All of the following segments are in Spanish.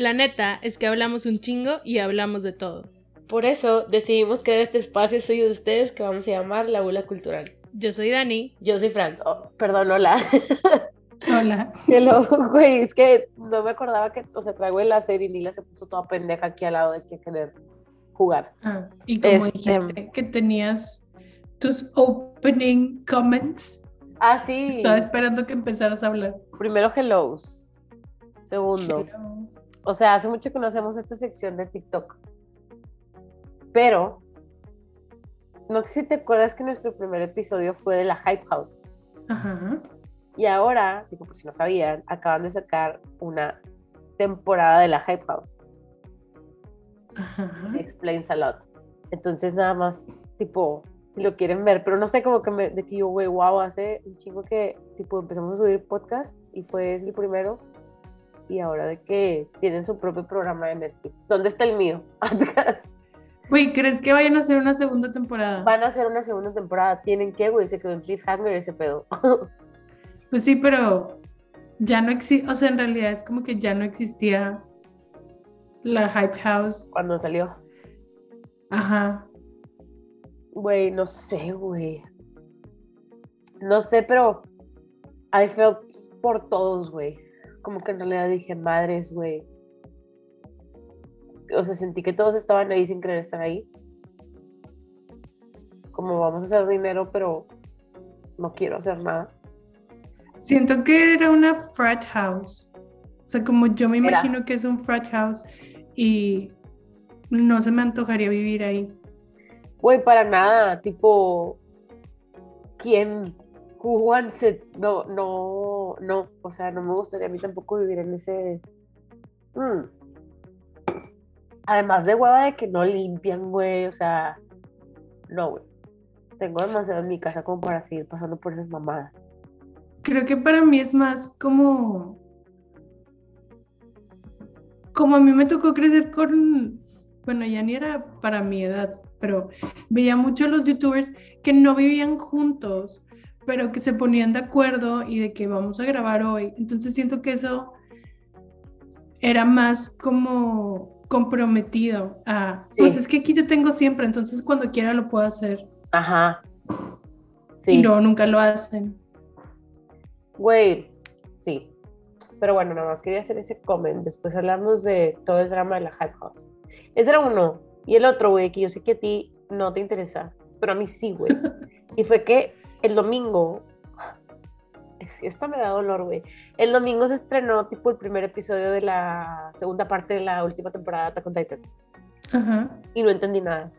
La neta es que hablamos un chingo y hablamos de todo. Por eso decidimos crear este espacio suyo de ustedes que vamos a llamar La Bula Cultural. Yo soy Dani. Yo soy Franz. Oh, perdón, hola. Hola. Hello, güey, es que no me acordaba que, o sea, traigo el láser y Nila se puso toda pendeja aquí al lado de que querer jugar. Ah, y como Este- dijiste que tenías tus opening comments, Ah, sí. estaba esperando que empezaras a hablar. Primero, hellos. Segundo, o sea, hace mucho que no hacemos esta sección de TikTok. Pero, no sé si te acuerdas que nuestro primer episodio fue de la Hype House. Ajá. Y ahora, digo, por si no sabían, acaban de sacar una temporada de la Hype House. Ajá. Explains a lot. Entonces, nada más, tipo, si lo quieren ver, pero no sé, como que me, de que yo, güey, wow, hace un chingo que, tipo, empezamos a subir podcast y fue el primero. Y ahora de que tienen su propio programa de Netflix. ¿Dónde está el mío? Güey, ¿crees que vayan a hacer una segunda temporada? Van a hacer una segunda temporada. ¿Tienen que, güey? Se quedó en cliffhanger ese pedo. Pues sí, pero ya no existe, o sea, en realidad es como que ya no existía la Hype House. Cuando salió. Ajá. Güey, no sé, güey. No sé, pero I felt por todos, güey. Como que en realidad dije, madres, güey. O sea, sentí que todos estaban ahí sin querer estar ahí. Como vamos a hacer dinero, pero no quiero hacer nada. Siento que era una frat house. O sea, como yo me Era. imagino que es un frat house y no se me antojaría vivir ahí. Güey, para nada. Tipo, ¿quién? Wants it? No, no, no. O sea, no me gustaría a mí tampoco vivir en ese. Mm. Además de hueva de que no limpian, güey. O sea, no, güey. Tengo demasiado en mi casa como para seguir pasando por esas mamadas. Creo que para mí es más como. Como a mí me tocó crecer con. Bueno, ya ni era para mi edad, pero veía mucho a los youtubers que no vivían juntos, pero que se ponían de acuerdo y de que vamos a grabar hoy. Entonces siento que eso era más como comprometido a. Sí. Pues es que aquí te tengo siempre, entonces cuando quiera lo puedo hacer. Ajá. Y Sí. no, nunca lo hacen. Güey, sí. Pero bueno, nada más quería hacer ese comment. Después hablamos de todo el drama de la Hype House. Ese era uno. Y el otro, güey, que yo sé que a ti no te interesa, pero a mí sí, güey. Y fue que el domingo. es- Esta me da dolor, güey. El domingo se estrenó, tipo, el primer episodio de la segunda parte de la última temporada de Attack on Titan. Ajá. Y no entendí nada.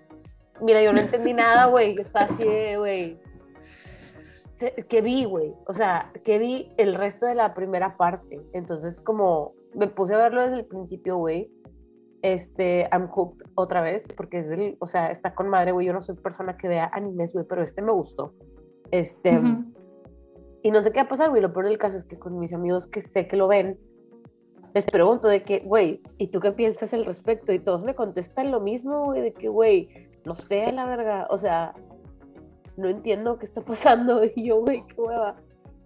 Mira, yo no entendí nada, güey. Yo estaba así de, güey. ¿Qué vi, güey? O sea, que vi el resto de la primera parte. Entonces, como me puse a verlo desde el principio, güey. Este, I'm hooked otra vez, porque es el, o sea, está con madre, güey. Yo no soy persona que vea animes, güey, pero este me gustó. Este, Ujú. y no sé qué va a pasar, güey. Lo peor del caso es que con mis amigos que sé que lo ven, les pregunto de que, güey, ¿y tú qué piensas al respecto? Y todos me contestan lo mismo, güey, de que, güey, no sé, a la verga. O sea, no entiendo qué está pasando. Y yo, güey, qué hueva.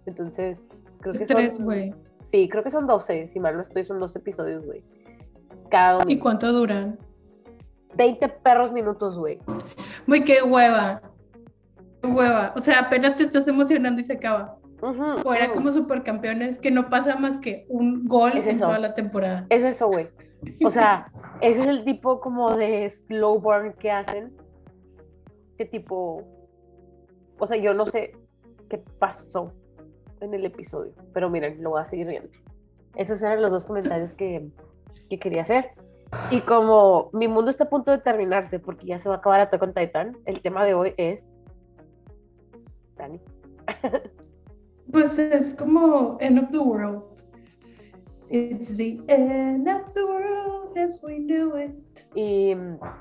Entonces, creo que Estrés, son. güey. Sí, creo que son 12, si mal no estoy, son 12 episodios, güey. Cada ¿Y domingo. cuánto duran? 20 perros minutos, güey. Muy qué hueva. Hueva. O sea, apenas te estás emocionando y se acaba. O era ujú. como supercampeones que no pasa más que un gol Es en toda la temporada. Es eso, güey. O sea, ese es el tipo como de slow burn que hacen. Que tipo. O sea, yo no sé qué pasó en el episodio. Pero miren, lo voy a seguir viendo. Esos eran los dos comentarios que, que quería hacer. Y como mi mundo está a punto de terminarse porque ya se va a acabar Attack on Titan, el tema de hoy es. Dani. Pues es como End of the World. It's the end of the world as we knew it. Y,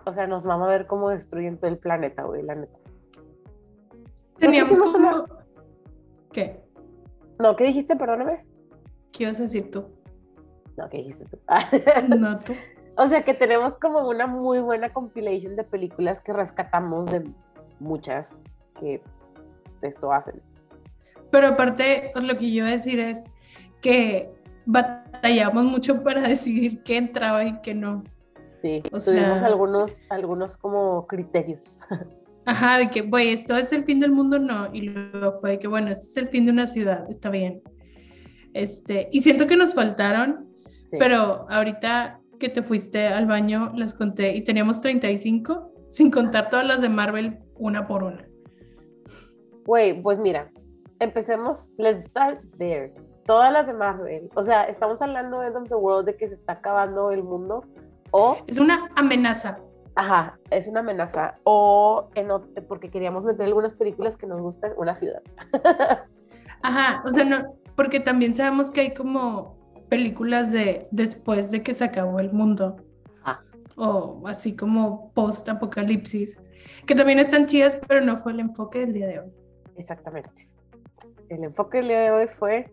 o sea, nos vamos a ver cómo destruyen todo el planeta, güey, la neta. Teníamos como... una- ¿Qué? No, ¿qué dijiste? Perdóname. ¿Qué ibas a decir tú? No, ¿qué dijiste tú? No tú. o sea, que tenemos como una muy buena compilation de películas que rescatamos de muchas que esto hacen. Pero aparte, pues, lo que yo iba a decir es que batallamos mucho para decidir qué entraba y qué no. Sí, tuvimos algunos, algunos como criterios. Ajá, de que, güey, esto es el fin del mundo, no. Y luego fue de que, bueno, este es el fin de una ciudad, está bien. Este, y siento que nos faltaron, pero ahorita que te fuiste al baño, las conté y teníamos 35, sin contar todas las de Marvel, una por una. Güey, pues mira, empecemos, let's start there. Todas las de Marvel, o sea, estamos hablando de End of the World, de que se está acabando el mundo, o... Es una amenaza. Ajá, es una amenaza. O en, porque queríamos meter algunas películas que nos gustan, una ciudad. Ajá, o sea, no, porque también sabemos que hay como películas de después de que se acabó el mundo. Ah. O así como post-apocalipsis, que también están chidas, pero no fue el enfoque del día de hoy. Exactamente. El enfoque del día de hoy fue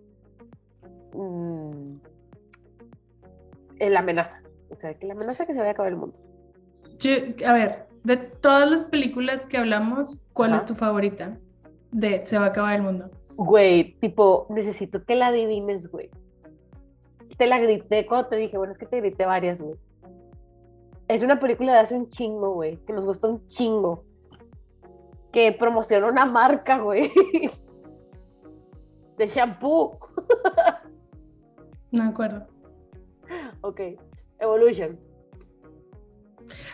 mm, la amenaza. O sea, que la amenaza que se vaya a acabar el mundo a ver, de todas las películas que hablamos, ¿cuál es tu favorita? De Se va a acabar el mundo. Güey, tipo, necesito que la adivines, güey. Te la grité cuando te dije, bueno, es que te grité varias, güey. Es una película de hace un chingo, güey, que nos gusta un chingo. Que promociona una marca, güey. De shampoo. No me acuerdo. Ok, Evolution.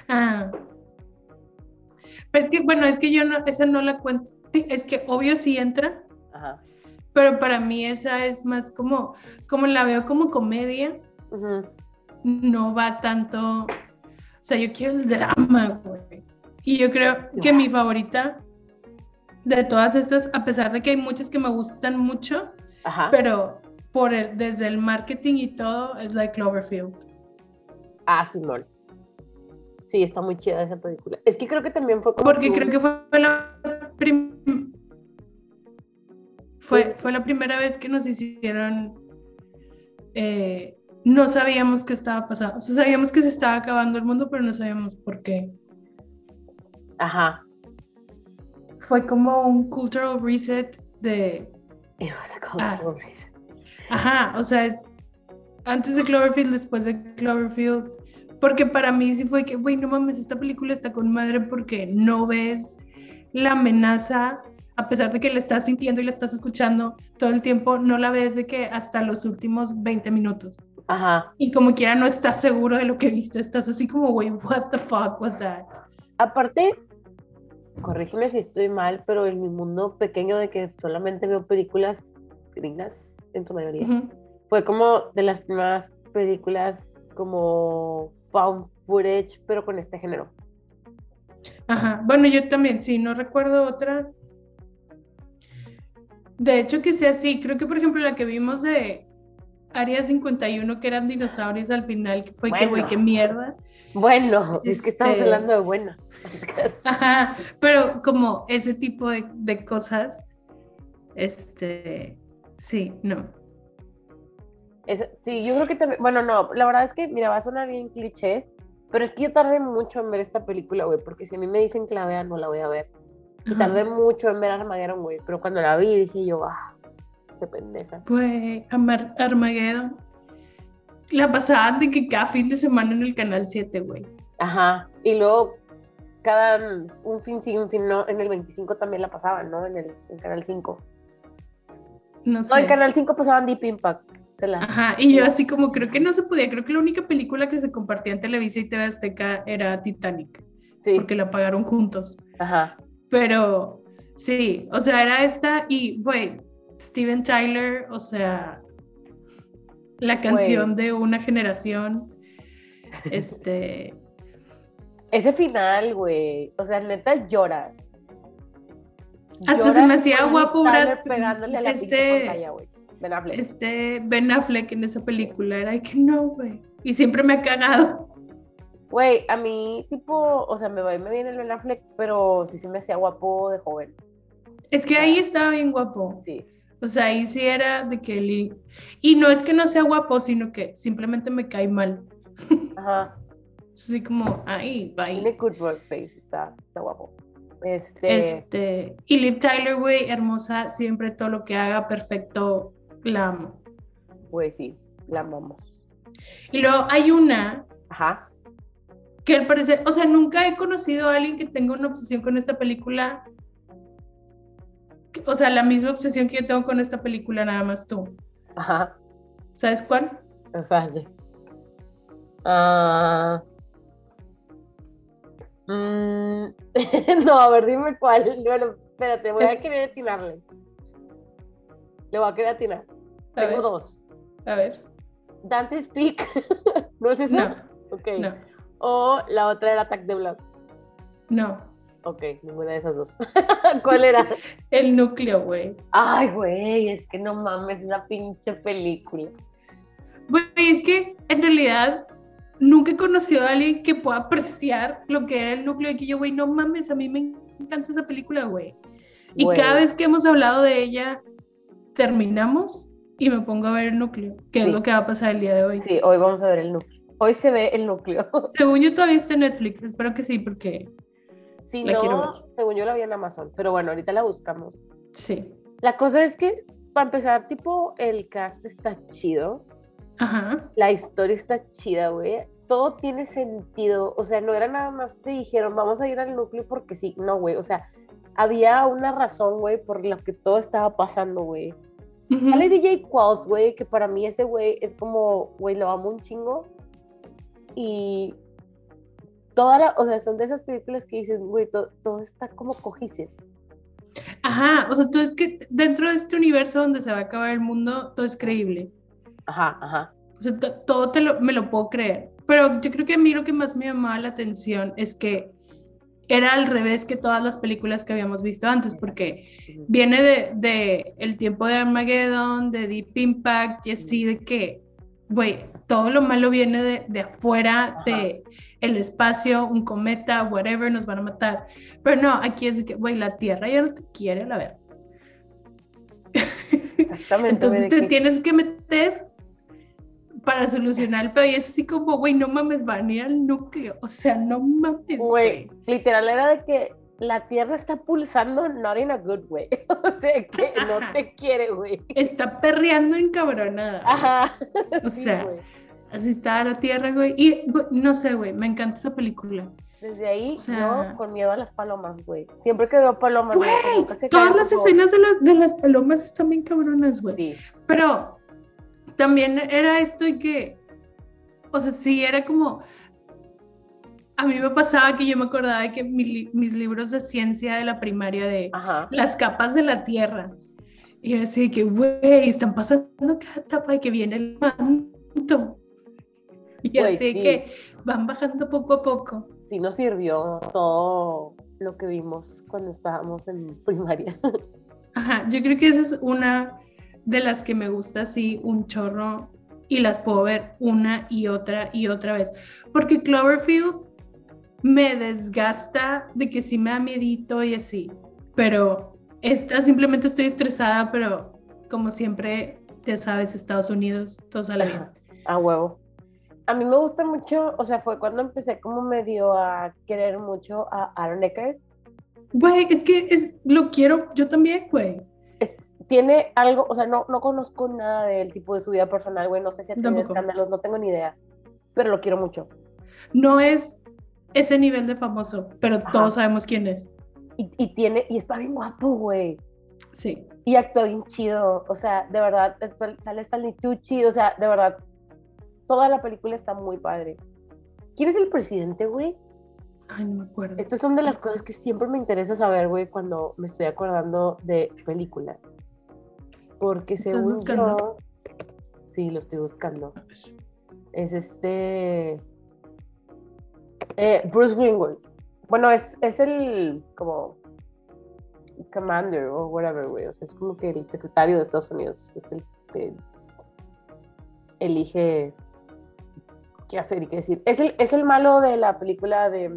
Ah. Pues es que, bueno, es que yo no, esa no la cuento. Es que obvio sí entra. Ajá. Pero para mí esa es más como, como la veo como comedia. No va tanto. O sea, yo quiero el drama, güey. Y yo creo que mi favorita de todas estas, a pesar de que hay muchas que me gustan mucho, pero por el, desde el marketing y todo, es like Cloverfield. Ah, Simón. Sí, está muy chida esa película. Es que creo que también fue como Porque creo que fue la fue, fue la primera vez que nos hicieron eh, no sabíamos qué estaba pasando. O sea, sabíamos que se estaba acabando el mundo, pero no sabíamos por qué. Ajá. Fue como un cultural reset de. It was a cultural ah. reset. Ajá, o sea, es antes de Cloverfield, después de Cloverfield, porque para mí sí fue que, güey, no mames, esta película está con madre porque no ves la amenaza, a pesar de que la estás sintiendo y la estás escuchando todo el tiempo, no la ves de que hasta los últimos 20 minutos. Ajá. Y como quiera no estás seguro de lo que viste, estás así como, güey, what the fuck was that? Aparte, corrígeme si estoy mal, pero en mi mundo pequeño de que solamente veo películas gringas, en su mayoría, fue como de las primeras películas como found footage, pero con este género. Ajá, bueno, yo también, sí, no recuerdo otra. De hecho, que sea así, creo que por ejemplo la que vimos de Área 51, que eran dinosaurios al final, que fue que, güey, qué mierda. Bueno, es que estamos este, hablando de buenas. Ajá, pero como ese tipo de, de cosas, este, sí, no sí, yo creo que también, bueno, no, la verdad es que, mira, va a sonar bien cliché, pero es que yo tardé mucho en ver esta película, güey, porque si a mí me dicen que la vea, no la voy a ver. Y tardé mucho en ver Armageddon, güey, pero cuando la vi dije yo, ah, qué pendeja. Pues, Armageddon, la pasaban de que cada fin de semana en el canal 7, güey. Ajá, y luego cada un fin sí, un fin no, en el 25 también la pasaban, ¿no? En el, canal 5. No sé. No, en canal 5 pasaban Deep Impact. Ajá, y yo así como creo que no se podía, creo que la única película que se compartía en Televisa y TV Azteca era Titanic, sí. porque la pagaron juntos. Ajá. Pero sí, o sea, era esta y, güey, Steven Tyler, o sea, la canción de una generación, este... Ese final, güey, o sea, neta lloras. Hasta se me hacía guapo Brad, pegándole a la este, pantalla, güey Ben Affleck. Este, Ben Affleck en esa película era que no, güey. Y siempre me ha cagado. Güey, a mí, tipo, o sea, me, me viene el Ben Affleck, pero sí se me hacía guapo de joven. Es que ahí estaba bien guapo. Sí. O sea, ahí sí era de que él... Y no es que no sea guapo, sino que simplemente me cae mal. Ajá. Así como, ahí, bye. Tiene good work face, está, está guapo. Este... este... Y Liv Tyler, güey, hermosa, siempre todo lo que haga perfecto la amo. Pues sí. La amamos. Y luego hay una Ajá. que al parecer, o sea, nunca he conocido a alguien que tenga una obsesión con esta película. O sea, la misma obsesión que yo tengo con esta película, nada más tú. Ajá. ¿Sabes cuál? Espérate. Ah. Mm, no, a ver, dime cuál. Bueno, espérate, voy a querer atinarle. Le voy a querer atinar. A Tengo ver. dos. A ver. Dante's Peak. ¿No es esa? No, Ok. no, O la otra era Attack the Blood. no. Ok, ninguna de esas dos. ¿Cuál era? El núcleo, güey. Ay, güey, es que no mames, esa pinche película. Güey, es que en realidad nunca he conocido a alguien que pueda apreciar lo que era el núcleo de que yo, güey, no mames, a mí me encanta esa película, güey. Y cada vez que hemos hablado de ella, terminamos y me pongo a ver el núcleo, que Sí. es lo que va a pasar el día de hoy. Sí, hoy vamos a ver el núcleo. Hoy se ve el núcleo. Según yo todavía está en Netflix, espero que sí, porque Si La quiero no, según yo la vi en Amazon, pero bueno, ahorita la buscamos. sí. La cosa es que, para empezar, tipo, el cast está chido, Ajá. la historia está chida, güey. Todo tiene sentido, o sea, no era nada más te dijeron, vamos a ir al núcleo porque sí, no, güey, o sea, había una razón, güey, por la que todo estaba pasando, güey. Ujú. Sale DJ Qualls, güey, que para mí ese güey es como, güey, lo amo un chingo. Y toda la, o sea, son de esas películas que dices, güey, to- todo está como cojices. Ajá, o sea, tú es que dentro de este universo donde se va a acabar el mundo, todo es creíble. Ajá, ajá. O sea, to- todo te lo, me lo puedo creer. Pero yo creo que a mí lo que más me llamaba la atención es que era al revés que todas las películas que habíamos visto antes, porque viene de, de el tiempo de Armageddon, de Deep Impact y así de que, güey, todo lo malo viene de, de afuera, Ajá. de el espacio, un cometa, whatever, nos van a matar. Pero no, aquí es de que, güey, la Tierra ya no te quiere, la verdad. Exactamente. Entonces te que- tienes que meter para solucionar el pedo y es así como, güey, no mames, van a ir al núcleo. O sea, no mames, Güey, literal era de que la Tierra está pulsando not in a good way. o sea, que no Ajá. te quiere, güey. Está perreando encabronada. Ajá. O Sí, sea, así está la Tierra, güey. Y no sé, güey, me encanta esa película. Desde ahí, o sea- yo con miedo a las palomas, güey. Siempre que veo palomas, güey, todas las escenas de las, de las palomas están bien cabronas, güey. Sí. Pero también era esto y que, o sea, sí, era como, a mí me pasaba que yo me acordaba de que mi mis libros de ciencia de la primaria de Ajá. las capas de la Tierra, y yo decía que, güey, están pasando cada etapa y que viene el manto. Y Güey, así sí. que van bajando poco a poco. Sí nos sirvió todo lo que vimos cuando estábamos en primaria. Ajá, yo creo que esa es una de las que me gusta así un chorro y las puedo ver una y otra y otra vez. Porque Cloverfield me desgasta de que sí me da miedito y así. Pero esta simplemente estoy estresada, pero como siempre, ya sabes, Estados Unidos, todo sale bien. A huevo. A mí me gusta mucho, o sea, fue cuando empecé como medio a querer mucho a Aaron Eckhart. Güey, es que es, lo quiero yo también, güey. Tiene algo, o sea, no, no conozco nada del tipo de su vida personal, güey, no sé si ha tenido Tampoco. escándalos, no tengo ni idea, pero lo quiero mucho. No es ese nivel de famoso, pero Ajá. todos sabemos quién es. Y, y tiene, y está bien guapo, güey. Sí. Y actúa bien chido, o sea, de verdad, sale Stanley Tucci, o sea, de verdad, toda la película está muy padre. ¿Quién es el presidente, güey? Ay, no me acuerdo. Estas son de las cosas que siempre me interesa saber, güey, cuando me estoy acordando de películas. Porque ¿Estás según buscando? yo, sí, lo estoy buscando. Es este eh, Bruce Greenwood. Bueno, es, es el como commander o whatever, güey. O sea, es como que el secretario de Estados Unidos. Es el que elige qué hacer y qué decir. Es el, es el malo de la película de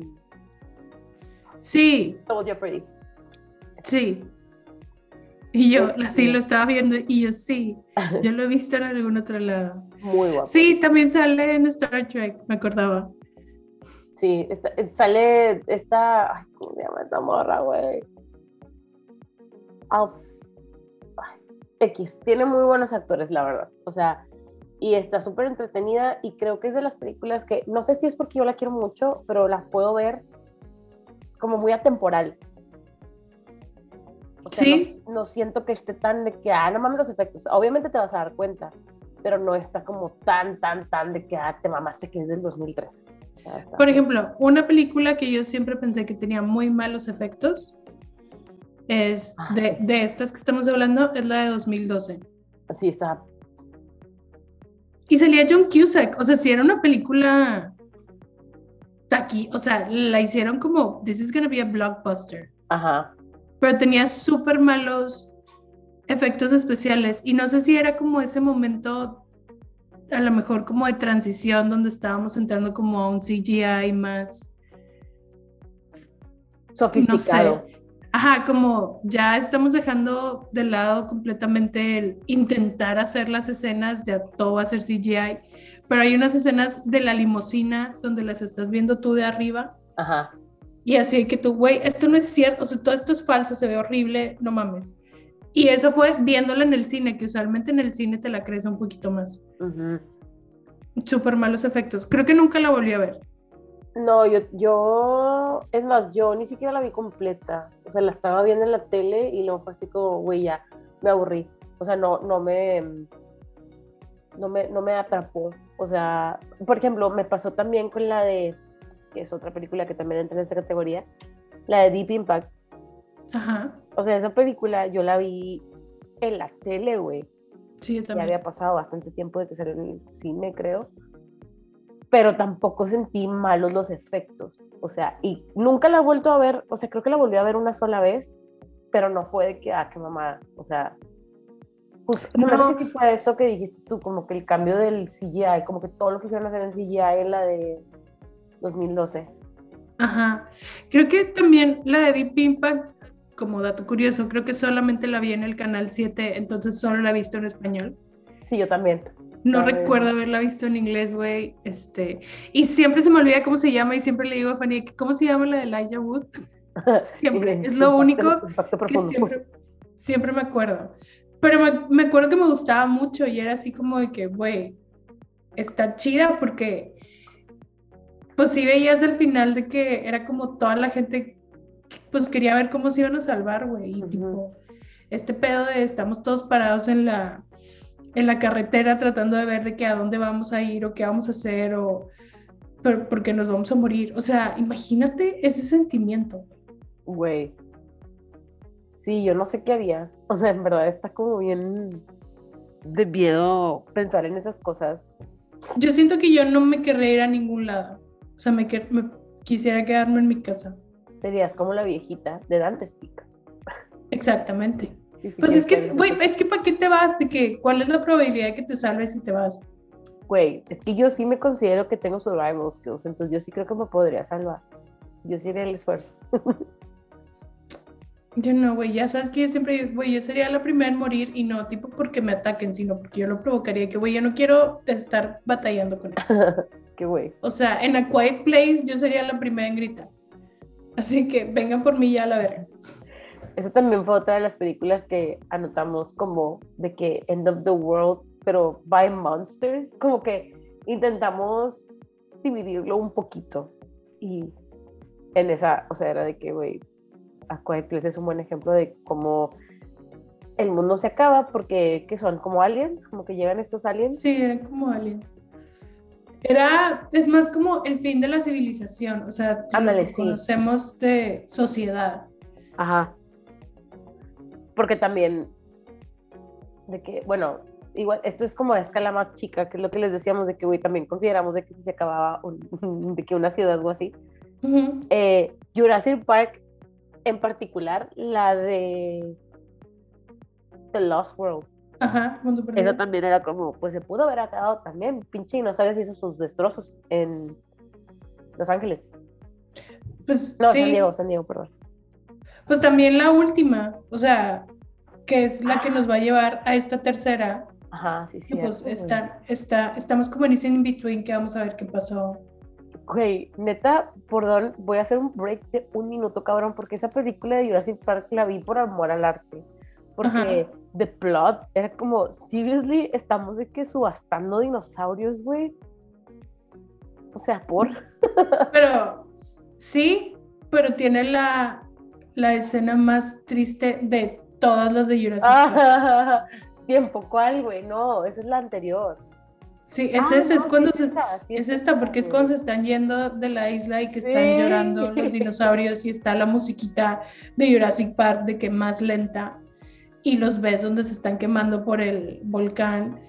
Sí, Double Jeopardy. sí. Y yo Este- así lo estaba viendo y yo sí, yo lo he visto en algún otro lado. Muy guapo. Sí, también sale en Star Trek, me acordaba. Sí, esta- eh, sale esta. Ay, ¿cómo se llama esta morra, güey? Alf. ay, X. Tiene muy buenos actores, la verdad. O sea, y está súper entretenida y creo que es de las películas que, no sé si es porque yo la quiero mucho, pero la puedo ver como muy atemporal. O sea, Sí. no, no siento que esté tan de que, ah, no mames los efectos. Obviamente te vas a dar cuenta, pero no está como tan, tan, tan de que, ah, te mamaste que es del 2003. O sea, está- Por ejemplo, una película que yo siempre pensé que tenía muy malos efectos es Ah, de, sí. de estas que estamos hablando, es la de 2012. Sí, está. Y salía John Cusack, o sea, si era una película aquí, o sea, la hicieron como, this is gonna be a blockbuster, Ajá. Pero tenía súper malos efectos especiales y no sé si era como ese momento, a lo mejor como de transición, donde estábamos entrando como a un CGI más, Sofisticado. ajá, como ya estamos dejando de lado completamente el intentar hacer las escenas, ya todo va a ser CGI, pero hay unas escenas de la limusina donde las estás viendo tú de arriba Ajá. Y así que tú, güey, esto no es cierto, o sea, todo esto es falso, se ve horrible, no mames. Y eso fue viéndola en el cine, que usualmente en el cine te la crees un poquito más. Ujú. Súper malos efectos. Creo que nunca la volví a ver. No, yo, yo, es más, yo ni siquiera la vi completa. O sea, la estaba viendo en la tele y luego fue así como, güey, ya, me aburrí. O sea, no, no me, no me, no me atrapó. O sea, por ejemplo, me pasó también con la de, que es otra película que también entra en esta categoría, la de Deep Impact. Ajá. O sea, esa película yo la vi en la tele, güey. Sí, yo Ya también. había pasado bastante tiempo de que salió en el cine, creo. Pero tampoco sentí malos los efectos. O sea, y nunca la he vuelto a ver. O sea, creo que la volví a ver una sola vez. Pero no fue de que, ah, qué mamá. O sea, justo, No. que sí fue eso que dijiste tú, como que el cambio del CGI, como que todo lo que hicieron hacer en CGI en la de 2012. Ajá. Creo que también la de Deep Impact, como dato curioso, creo que solamente la vi en el canal 7, entonces solo la he visto en español. Sí, yo también. No recuerdo haberla visto en inglés, güey. Este, y siempre se me olvida cómo se llama y siempre le digo a Fanny, ¿cómo se llama la de Elijah Wood? Siempre, es lo Impacto- único impacto que siempre, siempre me acuerdo. Pero me, me acuerdo que me gustaba mucho y era así como de que, güey, está chida porque, pues sí veías al final de que era como toda la gente, pues quería ver cómo se iban a salvar, güey. Y tipo, este pedo de estamos todos parados en la, en la carretera tratando de ver de que a dónde vamos a ir o qué vamos a hacer o pero porque nos vamos a morir. O sea, imagínate ese sentimiento. Güey. Sí, yo no sé qué haría. O sea, en verdad está como bien de miedo pensar en esas cosas. Yo siento que yo no me querría ir a ningún lado. O sea, me, me quisiera quedarme en mi casa. Serías como la viejita de Dante's Peak. Exactamente. Pues es que, güey, es que ¿para qué te vas? De que, ¿cuál es la probabilidad de que te salves si te vas? Güey, es que yo sí me considero que tengo survival skills, entonces yo sí creo que me podría salvar. Yo sí haría el esfuerzo. Yo no, güey, ya sabes que yo siempre, güey, yo sería la primera en morir y no tipo porque me ataquen, sino porque yo lo provocaría, que, güey, yo no quiero estar batallando con él. Qué güey. O sea, en A Quiet Place yo sería la primera en gritar. Así que vengan por mí ya a la verga. Esa también fue otra de las películas que anotamos como de que End of the World, pero by Monsters. Como que intentamos dividirlo un poquito. Y en esa, o sea, era de que, güey, A Quiet Place es un buen ejemplo de cómo el mundo se acaba porque, ¿qué son? Como aliens, como que llegan estos aliens. Sí, era como alien. Era, es más como el fin de la civilización, o sea, Ándale, sí. conocemos de sociedad. Ajá. Porque también, de que, bueno, igual, esto es como a escala más chica, que es lo que les decíamos, de que, güey, también consideramos de que si se acababa un- de que una ciudad o así. Eh, Jurassic Park, en particular, la de The Lost World. Ajá, mundo perdido. Esa también era como, pues se pudo haber acabado también. Pinche dinosaurios hizo sus destrozos en Los Ángeles. Pues No, sí, San Diego, San Diego, perdón. pues también la última, o sea, que es la que nos va a llevar a esta tercera, Ajá, sí, sí. pues está, está, estamos como en ese in-between que vamos a ver qué pasó. Güey, neta, perdón, voy a hacer un break de un minuto, cabrón, porque esa película de Jurassic Park la vi por amor al arte. Porque the plot era como, seriously, estamos de que subastando dinosaurios, güey. O sea, por. Pero sí, pero tiene la, la escena más triste de todas las de Jurassic Park. Tiempo, ¿cuál, güey? No, esa es la anterior. Sí, es Ah, esa, es cuando sí se, esa, sí es es esta, porque es cuando se están yendo de la isla y que están Sí. llorando los dinosaurios y está la musiquita de Jurassic Park de que más lenta y los ves donde se están quemando por el volcán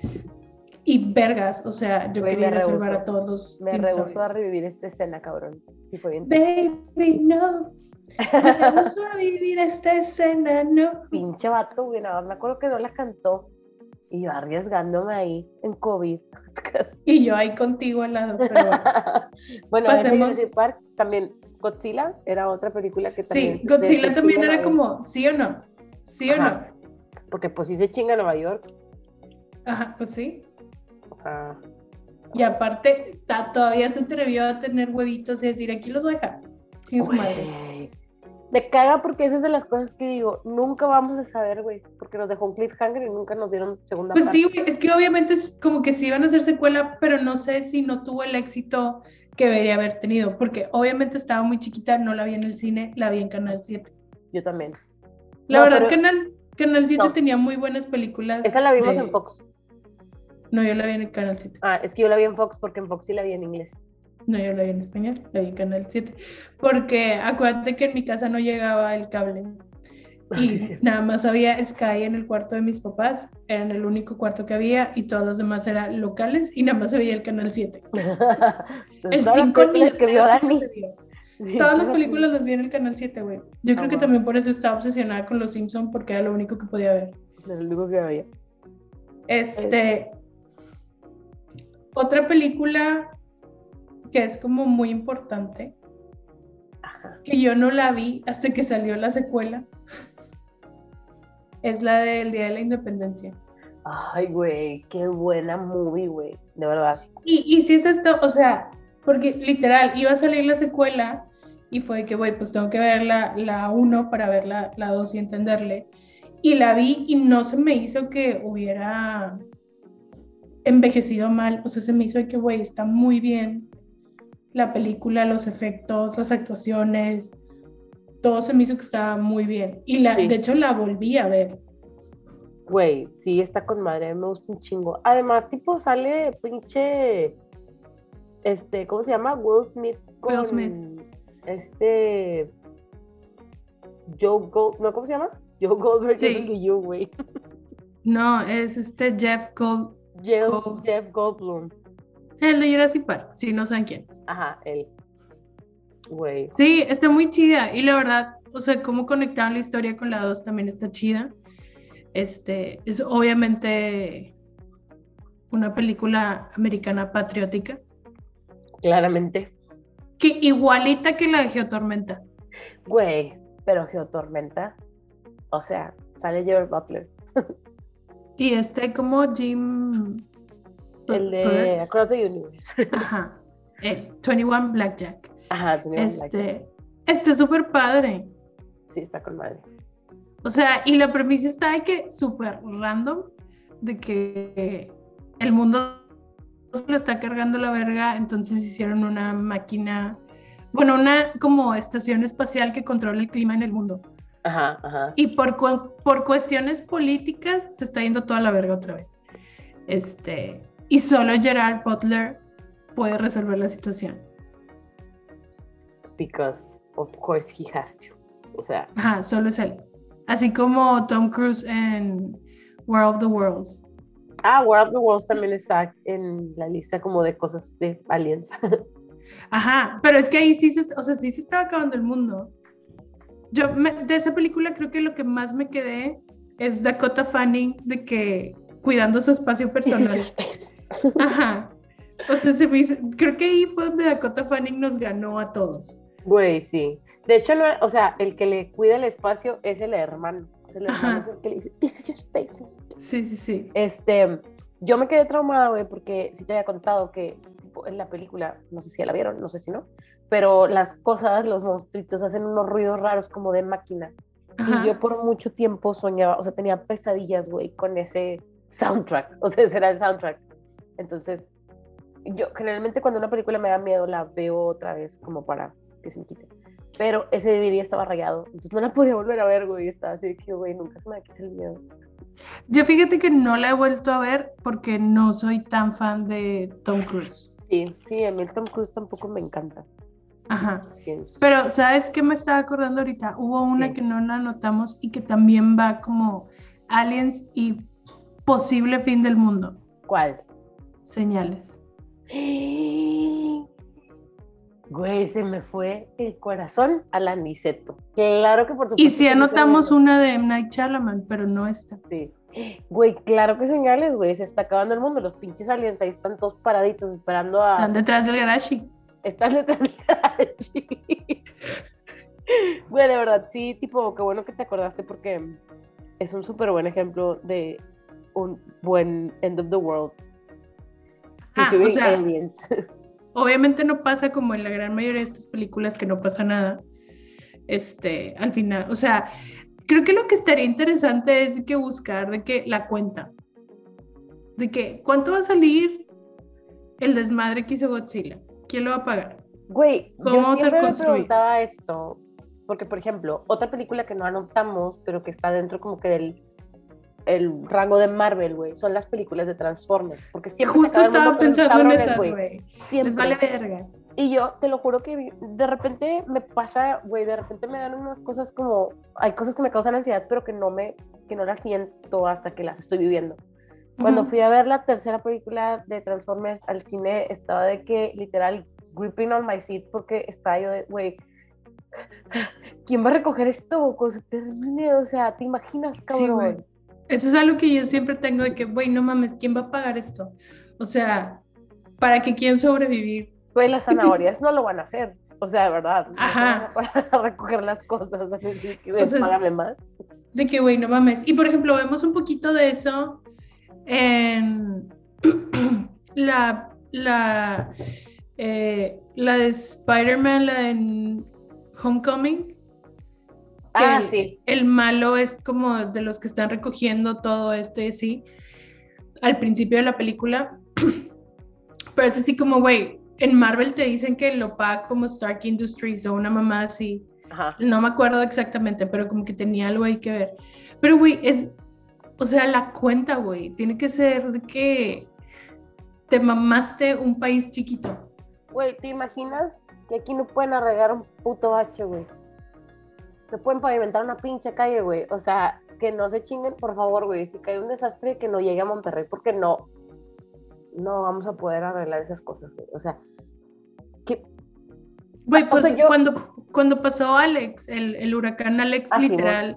y vergas, o sea, yo quería ir a salvar rehusó. a todos los Me rehusó a revivir esta escena, cabrón. Y fue bien. Baby, no, me rehusó a vivir esta escena, no. Pinche vato, güey. Nada más me acuerdo que no la cantó. Y yo arriesgándome ahí en COVID. Y yo ahí contigo al lado, pero bueno. bueno, Pasemos- Park también. Godzilla era otra película que también. Sí, Godzilla también era como, ¿sí o no? ¿Sí o Ajá. no? Porque pues sí se chinga Nueva York. Ajá, pues sí. Sea, Y aparte, ta- todavía se atrevió a tener huevitos y decir, aquí los voy a dejar. Chingue su madre. Me caga porque esa es de las cosas que digo, nunca vamos a saber, güey, porque nos dejó un cliffhanger y nunca nos dieron segunda Pues parte. sí, güey, es que obviamente es como que sí iban a hacer secuela, pero no sé si no tuvo el éxito que debería haber tenido, porque obviamente estaba muy chiquita, no la vi en el cine, la vi en Canal 7. Yo también. La No, verdad, pero- Canal, Canal 7 No. tenía muy buenas películas. Esa la vimos de- en Fox. No, yo la vi en el Canal 7. Ah, es que yo la vi en Fox porque en Fox sí la vi en inglés. No, yo la vi en español, la vi en Canal 7. Porque acuérdate que en mi casa no llegaba el cable. Sí, Y nada más había Sky en el cuarto de mis papás, eran el único cuarto que había y todos los demás eran locales y nada más se veía el Canal 7. Entonces, El todas las 5 ni películas que vio Dani. Todas las películas las vi en el Canal 7, güey. Yo creo Ah, que wow. también por eso estaba obsesionada con Los Simpsons porque era lo único que podía ver. Lo único que había. Este. Otra película que es como muy importante, Ajá. que yo no la vi hasta que salió la secuela, es la del Día de la Independencia. Ay, güey, qué buena movie, güey. De verdad. Y, y si es esto, o sea, porque literal, iba a salir la secuela y fue que, güey, pues tengo que ver la, la 1 para ver la, la 2 y entenderle. Y la vi y no se me hizo que hubiera envejecido mal, o sea, se me hizo que, güey, está muy bien la película, los efectos, las actuaciones, todo se me hizo que estaba muy bien. Y la, Sí. de hecho la volví a ver. Güey, sí, está con madre, me gusta un chingo. Además, tipo, sale pinche. Este, ¿cómo se llama? Will Smith con. Will Smith. Este. Joe Gold. No, ¿cómo se llama? Joe Goldberg Sí. es el de You, güey. No, es este Jeff Gold, Jeff, Gold- Jeff Goldblum. el de Jurassic Park, si no saben quién es. Ajá, él. Güey. Sí, está muy chida. Y la verdad, o sea, cómo conectaron la historia con la 2 también está chida. Este, es obviamente una película americana patriótica, Claramente. Que igualita que la de Geotormenta. Güey, pero Geotormenta. O sea, sale Gerard Butler. Y este como Jim... El de. Across the Universe. Ajá, el 21 Blackjack. Ajá, tenía un like. Este, este súper padre. Sí, está con madre. O sea, y la premisa está de que súper random, de que el mundo lo está cargando la verga, entonces hicieron una máquina, bueno, una como estación espacial que controla el clima en el mundo. Ajá, ajá. Y por, cu- por cuestiones políticas se está yendo toda la verga otra vez. Este, y solo Gerard Butler puede resolver la situación. Because, of course, he has to. O sea, Ajá, solo es él. Así como Tom Cruise en War of the Worlds. Ah, War of the Worlds también está en la lista como de cosas de aliens. Ajá, pero es que ahí sí se, o sea, sí se estaba acabando el mundo. Yo me- de esa película creo que lo que más me quedé es Dakota Fanning de que cuidando su espacio personal. Ajá. O sea, se me hizo- creo que ahí fue donde Dakota Fanning nos ganó a todos. Güey, sí. De hecho, o sea, el que le cuida el espacio es el hermano. El hermano Ajá. es el que le dice, This is your space. mister". Sí, sí, sí. Este, yo me quedé traumada, güey, porque sí te había contado que en la película, no sé si ya la vieron, no sé si no, pero las cosas, los monstruitos hacen unos ruidos raros como de máquina. Y yo por mucho tiempo soñaba, o sea, tenía pesadillas, güey, con ese soundtrack. O sea, ese era el soundtrack. Entonces, yo generalmente cuando una película me da miedo, la veo otra vez como para que se me quite. Pero ese DVD estaba rayado, entonces no la podía volver a ver, güey. Estaba así que, güey, nunca se me va a el miedo. Yo fíjate que no la he vuelto a ver porque no soy tan fan de Tom Cruise. Sí, sí, a mí Tom Cruise tampoco me encanta. Ajá. Pero, ¿sabes qué me estaba acordando ahorita? Hubo una que no la notamos y que también va como aliens y posible fin del mundo. ¿Cuál? Señales. Güey, se me fue el corazón al aniceto. Claro que por supuesto. Y si anotamos una de M. Night Shyamalan, pero no esta. Sí. Güey, claro que señales, güey. Se está acabando el mundo. Los pinches aliens ahí están todos paraditos esperando a. Están detrás del garage. Están detrás del garage. Güey, de verdad, sí, tipo, qué bueno que te acordaste porque es un súper buen ejemplo de un buen end of the world. Ah, o sea, aliens. obviamente no pasa como en la gran mayoría de estas películas que no pasa nada. Este, al final, o sea, creo que lo que estaría interesante es que buscar de que la cuenta. De que cuánto va a salir el desmadre que hizo Godzilla. ¿Quién lo va a pagar? Güey, yo siempre me preguntaba esto, porque por ejemplo, otra película que no anotamos, pero que está dentro como que del el rango de Marvel, güey, son las películas de Transformers. Porque siempre Justo estaba pensando en esas, güey. Les vale verga. Y yo te lo juro que de repente me pasa, güey, de repente me dan unas cosas como, hay cosas que me causan ansiedad, pero que no me, que no las siento hasta que las estoy viviendo. Cuando fui a ver la tercera película de Transformers al cine, estaba de que literal gripping on my seat porque estaba yo de, güey, ¿quién va a recoger esto? Cosa termine, o sea, ¿te imaginas, cabrón? Eso es algo que yo siempre tengo de que, güey, no mames, ¿quién va a pagar esto? O sea, ¿para que quién sobrevivir? Güey, las zanahorias no lo van a hacer. O sea, de verdad. Ajá. Para recoger las cosas. De que, págame más. De que, güey, no mames. Y por ejemplo, vemos un poquito de eso en la, la, eh, la de Spider-Man, la de Homecoming ah, sí. el malo es como de los que están recogiendo todo esto y así, al principio de la película. Pero es así como, güey, en Marvel te dicen que lo paga como Stark Industries o una mamá así. No me acuerdo exactamente, pero como que tenía algo ahí que ver. Pero, güey, es, o sea, la cuenta, güey, tiene que ser de que te mamaste un país chiquito. Güey, ¿te imaginas que aquí no pueden arreglar un puto bache, güey? Se pueden pavimentar una pinche calle, güey. O sea, que no se chinguen, por favor, güey. Si cae un desastre, que no llegue a Monterrey, porque no, no vamos a poder arreglar esas cosas, güey. O sea, que... Güey, pues cuando, cuando pasó Alex, el, el huracán Alex, ah, literal,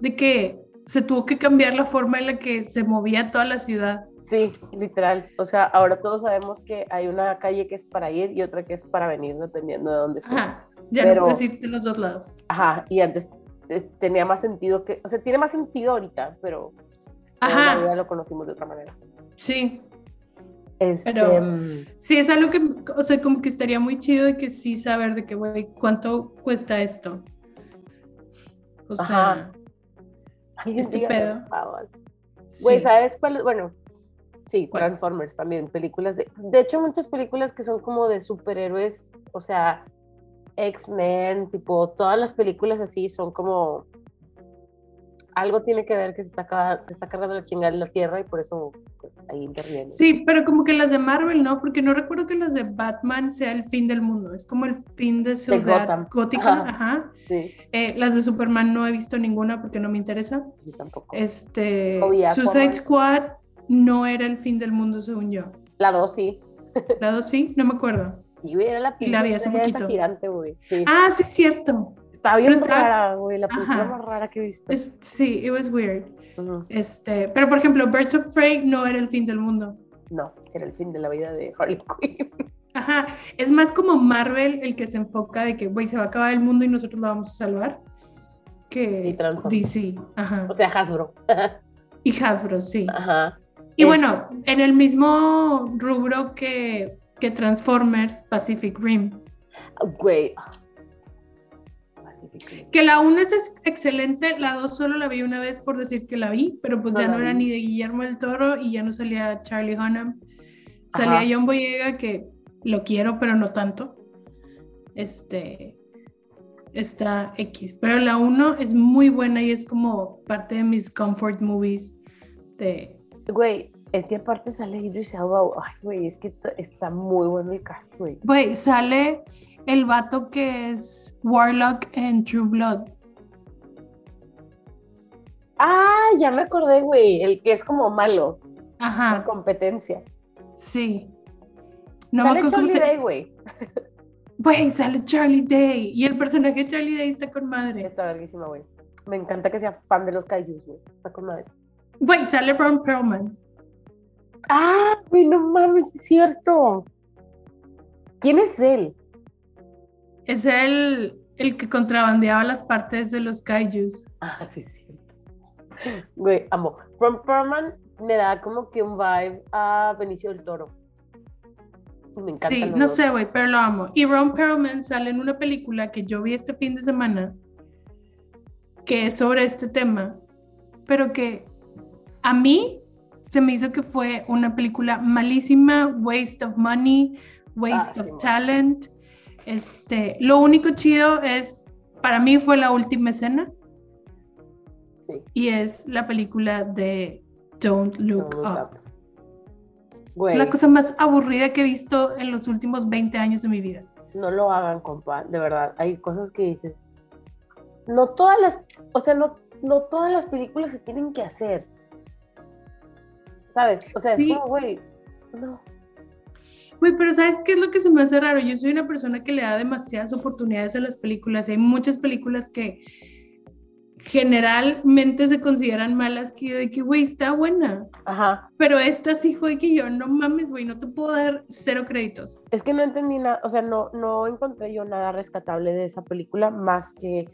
de que se tuvo que cambiar la forma en la que se movía toda la ciudad. Sí, literal. O sea, ahora todos sabemos que hay una calle que es para ir y otra que es para venir, dependiendo de dónde estés. Ya no puedes ir de los dos lados. Ajá, y antes eh, tenía más sentido que, o sea, tiene más sentido ahorita, pero ajá. lo conocimos de otra manera. Sí. Este, pero mm, sí, es algo que, o sea, como que estaría muy chido de que sí saber de que, güey, ¿cuánto cuesta esto? O sea, este pedo. Güey, ¿sabes cuál? Bueno, sí, Transformers también, películas de... De hecho, muchas películas que son como de superhéroes, o sea, X-Men, tipo, todas las películas así son como algo tiene que ver que se está, se está cargando la chingada en la tierra y por eso pues ahí interviene. Sí, pero como que las de Marvel no, porque no recuerdo que las de Batman sea el fin del mundo, es como el fin de ciudad gótica, ajá. Sí. Eh, las de Superman no he visto ninguna porque no me interesa. Yo tampoco. Este, Suicide Squad no era el fin del mundo según yo. La 2 sí. La 2 sí, no me acuerdo. Sí, era la pinche esa gigante, güey. Sí. Ah, sí, es cierto. Estaba bien rara, güey, la película más rara que he visto. sí, it was weird. este, pero, por ejemplo, Birds of Prey no era el fin del mundo. No, era el fin de la vida de Harley Quinn. Ajá, es más como Marvel el que se enfoca de que, güey, se va a acabar el mundo y nosotros lo vamos a salvar. Que DC, ajá. O sea, Hasbro. y Hasbro, sí. Ajá. Y bueno, en el mismo rubro que que Transformers Pacific Rim. Güey. Que la 1 es ex- excelente, la 2 solo la vi una vez por decir que la vi, pero pues No ya no era vi. ni de Guillermo del Toro y ya no salía Charlie Hunnam. Salía Ajá. John Boyega, que lo quiero, pero no tanto. Este está X. Pero la 1 es muy buena y es como parte de mis comfort movies de Güey, es que aparte sale Idris Elba. Ay, güey, es que está muy bueno el cast, güey. Güey, sale el vato que es Warlock en True Blood. Ah, ya me acordé, güey. El que es como malo. La Ajá, competencia. sí. No sale Charlie se Day, güey. Güey, sale Charlie Day. Y el personaje de Charlie Day está con madre. Está verguísima, güey. Me encanta que sea fan de los kaijus, güey. Está con madre. Güey, sale Ron Perlman. Ah, güey, no mames, es cierto. ¿Quién es él? Es el, el que contrabandeaba las partes de los kaijus. Ah, sí, es cierto. Güey, amo. Ron Perlman me da como que un vibe a Benicio del Toro. Me encanta. Sí, no sé, güey, pero lo amo. Y Ron Perlman sale en una película que yo vi este fin de semana que es sobre este tema, pero que a mí se me hizo que fue una película malísima, waste of money, waste Ah, of sí, talent. Este, lo único chido es, para mí fue la última escena Sí. y es la película de Don't Look Up. Güey, Es la cosa más aburrida que he visto en los últimos 20 años de mi vida. no lo hagan, compa. De verdad, hay cosas que dices. No todas las, o sea, no, no todas las películas se tienen que hacer. ¿Sabes? O sea, Sí. es como, güey, no. Güey, pero ¿sabes qué es lo que se me hace raro? Yo soy una persona que le da demasiadas oportunidades a las películas. y Hay muchas películas que generalmente se consideran malas que yo de que, güey, está buena. Ajá. Pero esta sí fue que yo, no mames, güey, no te puedo dar cero créditos. Es que no entendí nada, o sea, no, no encontré yo nada rescatable de esa película más que,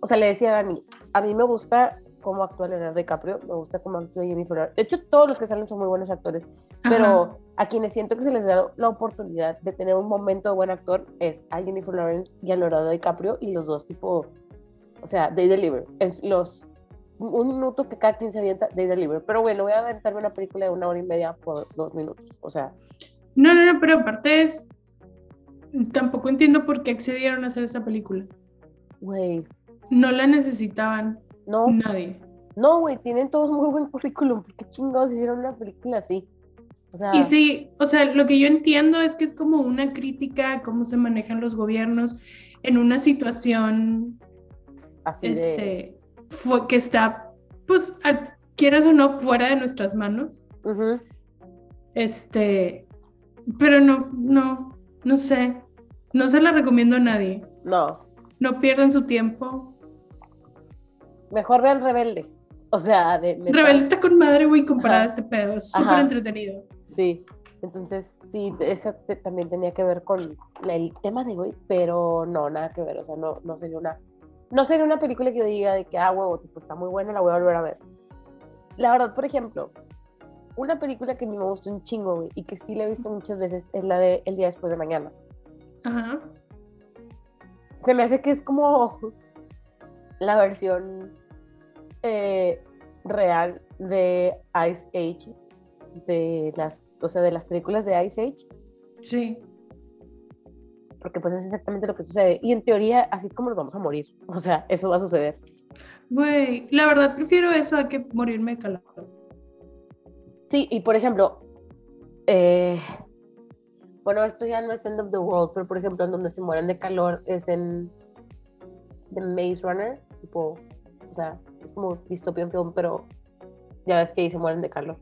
o sea, le decía a Dani, a mí me gusta cómo actúa Leonardo DiCaprio, me gusta cómo actúa Jennifer Lawrence. De hecho, todos los que salen son muy buenos actores, pero Ajá. a quienes siento que se les da la oportunidad de tener un momento de buen actor es a Jennifer Lawrence y a Leonardo DiCaprio y los dos tipo, o sea, they deliver. Es los un minuto que cada quien se avienta, they deliver. Pero bueno, voy a aventarme una película de una hora y media por dos minutos. O sea, No, no, no, pero aparte es... Tampoco entiendo por qué accedieron a hacer esta película. güey, No la necesitaban no, nadie. no, güey, tienen todos muy buen currículum. ¿Por qué chingados hicieron una película así? O sea, Y sí, o sea, lo que yo entiendo es que es como una crítica a cómo se manejan los gobiernos en una situación así de. este, fue, que está, pues, a- quieras o no, fuera de nuestras manos. Este, pero no, no, no sé. No se la recomiendo a nadie. No, No pierdan su tiempo. Mejor vean Rebelde. O sea, de. neta, Rebelde está con madre, güey, comparada a este pedo. Es súper entretenido. Sí. Entonces, sí, te- también tenía que ver con la- el tema de hoy, pero no, nada que ver. O sea, no, no sería una. No sería una película que yo diga de que, ah, huevo, tipo, está muy buena, la voy a volver a ver. La verdad, por ejemplo, una película que a mí me gustó un chingo, güey, y que sí la he visto muchas veces, es la de El día después de mañana. Ajá. Se me hace que es como la versión eh, real de Ice Age, de las, o sea, de las películas de Ice Age, Sí. porque pues es exactamente lo que sucede. Y en teoría, así es como nos vamos a morir. O sea, eso va a suceder. Güey, la verdad prefiero eso a que morirme de calor. Sí, y por ejemplo, eh, bueno, esto ya no es End of the World, pero por ejemplo, en donde se mueren de calor es en The Maze Runner, tipo, o sea, es como dystopian film, pero ya ves que ahí se mueren de calor.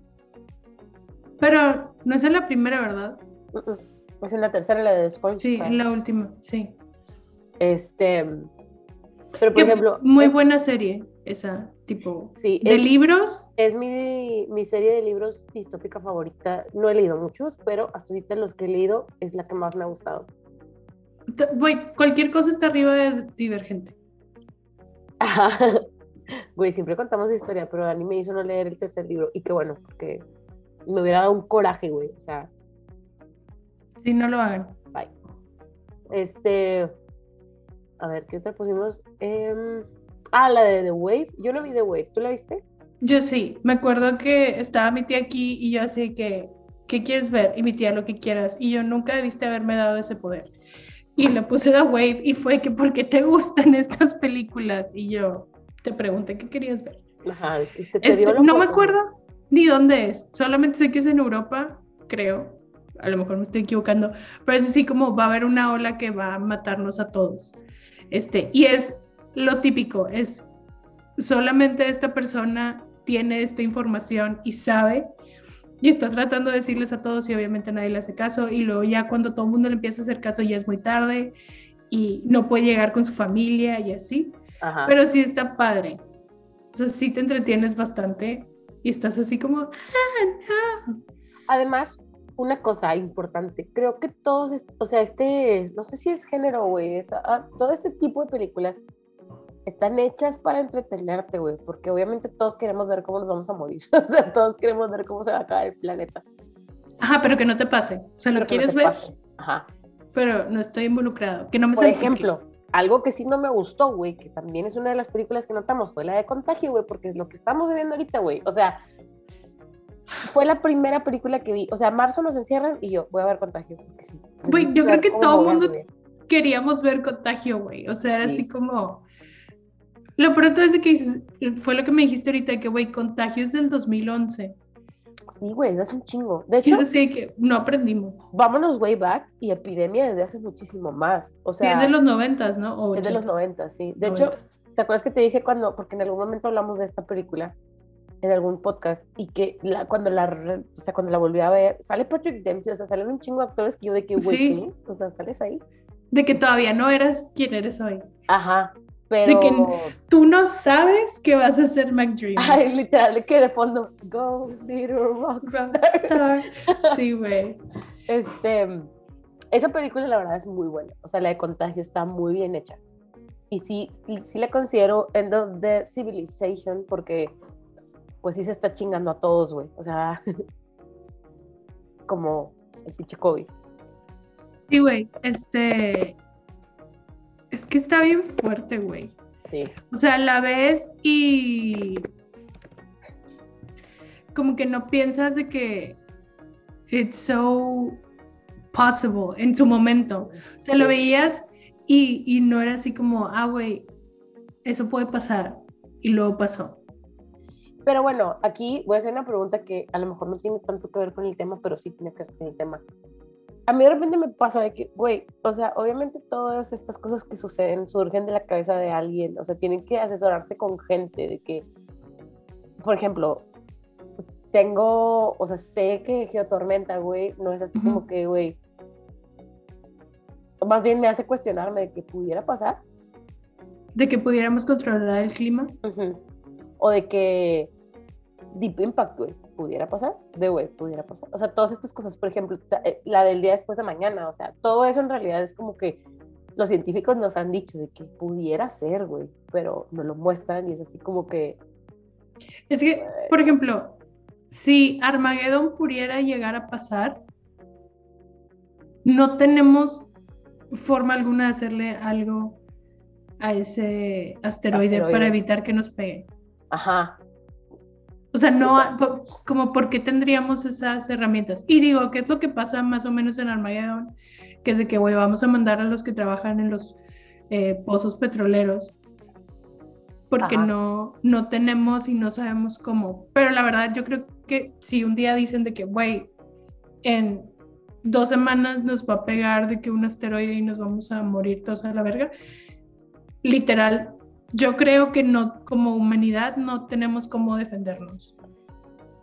Pero no es en la primera, ¿verdad? Mm. Es en la tercera, la de Sponge. Sí, en la última, sí. Este, pero por Que ejemplo, muy es- buena serie, esa, tipo. sí, De es, libros, es mi, mi serie de libros distópica favorita. No he leído muchos, pero hasta ahorita los que he leído es la que más me ha gustado. t- güey, cualquier cosa está arriba de Divergente. Güey, siempre contamos la historia, pero Dani me hizo no leer el tercer libro. Y qué bueno, porque me hubiera dado un coraje, güey. O sea, Sí, no lo hagan. bye. Este. A ver, ¿qué otra pusimos? Em, ah, la de The Wave. Yo no vi The Wave. ¿Tú la viste? Yo sí. Me acuerdo que estaba mi tía aquí y yo así que, ¿qué quieres ver? Y mi tía, lo que quieras. Y yo nunca debiste haberme dado ese poder. Y le puse The Wave y fue que, ¿por qué te gustan estas películas? Y yo te pregunté qué querías ver. Ajá, se te dio Este, no me acuerdo ni dónde es. Solamente sé que es en Europa, creo. A lo mejor me estoy equivocando. Pero es así como va a haber una ola que va a matarnos a todos. Este, y es lo típico, es solamente esta persona tiene esta información y sabe y está tratando de decirles a todos y obviamente nadie le hace caso y luego ya cuando todo el mundo le empieza a hacer caso ya es muy tarde y no puede llegar con su familia y así. Ajá. Pero sí está padre. O sea, sí te entretienes bastante y estás así como, ah, no. Además, una cosa importante, creo que todos, o sea, este, no sé si es género, güey, es- ah, todo este tipo de películas están hechas para entretenerte, güey, porque obviamente todos queremos ver cómo nos vamos a morir, o sea, todos queremos ver cómo se va a acabar el planeta. Ajá, pero que no te pase. O sea, lo no quieres ver, pase. Ajá. pero no estoy involucrado. Que no me Por ejemplo, algo que sí no me gustó, güey, que también es una de las películas que notamos, fue la de Contagio, güey, porque es lo que estamos viviendo ahorita, güey. O sea, fue la primera película que vi. O sea, marzo nos encierran y yo voy a ver Contagio. Porque sí. Güey, yo creo que todo a mundo-. Queríamos ver contagio, güey. O sea, era así como. Lo pronto es que fue lo que me dijiste ahorita, que güey, contagio es del 2011. Sí, güey, es un chingo. De hecho, es así de que no aprendimos. vámonos way back y epidemia desde hace muchísimo más. O Sí, sea, es de los noventas, ¿no? O es de los 80s. 90, sí. De hecho, 90s. ¿te acuerdas que te dije cuando, porque en algún momento hablamos de esta película en algún podcast y que la, cuando la, o sea, cuando la volví a ver, sale Patrick Dempsey, o sea, salen un chingo de actores que yo de que, güey, Sí. O sea, sales ahí. de que todavía no eras quien eres hoy. Ajá, pero... que- Tú no sabes que vas a ser McDream. Ay, literal, de que de fondo, go, little rock. Rockstar. Sí, güey. Este, esa película la verdad es muy buena, o sea, la de Contagio está muy bien hecha. Y sí, sí, sí la considero End of the Civilization porque pues sí se está chingando a todos, güey. O sea, como el pinche COVID. Sí, güey. Este. Es que está bien fuerte, güey. Sí. O sea, la ves y. Como que no piensas de que. It's so possible en su momento. O sea, lo veías y, y no era así como, ah, güey, eso puede pasar. Y luego pasó. Pero bueno, aquí voy a hacer una pregunta que a lo mejor no tiene tanto que ver con el tema, pero sí tiene que ver con el tema. A mí de repente me pasa de que, güey, o sea, obviamente todas estas cosas que suceden surgen de la cabeza de alguien, o sea, tienen que asesorarse con gente, de que, por ejemplo, tengo, o sea, sé que Geotormenta, güey, no es así como que, güey, más bien me hace cuestionarme de que pudiera pasar, De que pudiéramos controlar el clima. O de que Deep Impact, güey, pudiera pasar, de güey, pudiera pasar. O sea, todas estas cosas, por ejemplo, eh, la del día después de mañana, o sea, todo eso en realidad es como que los científicos nos han dicho de que pudiera ser, güey, pero no lo muestran y es así como que, Es que, por ejemplo, si Armageddon pudiera llegar a pasar, no tenemos forma alguna de hacerle algo a ese asteroide, Asteroide. para evitar que nos pegue. ajá, O sea, no, como por qué tendríamos esas herramientas. Y digo, ¿qué es lo que pasa más o menos en Armageddon? Que es de que, güey, vamos a mandar a los que trabajan en los eh, pozos petroleros. Porque Ajá. no, no tenemos y no sabemos cómo. Pero la verdad, yo creo que si un día dicen de que, güey, en dos semanas nos va a pegar de que un asteroide y nos vamos a morir todos a la verga, literal, yo creo que no, como humanidad, no tenemos cómo defendernos.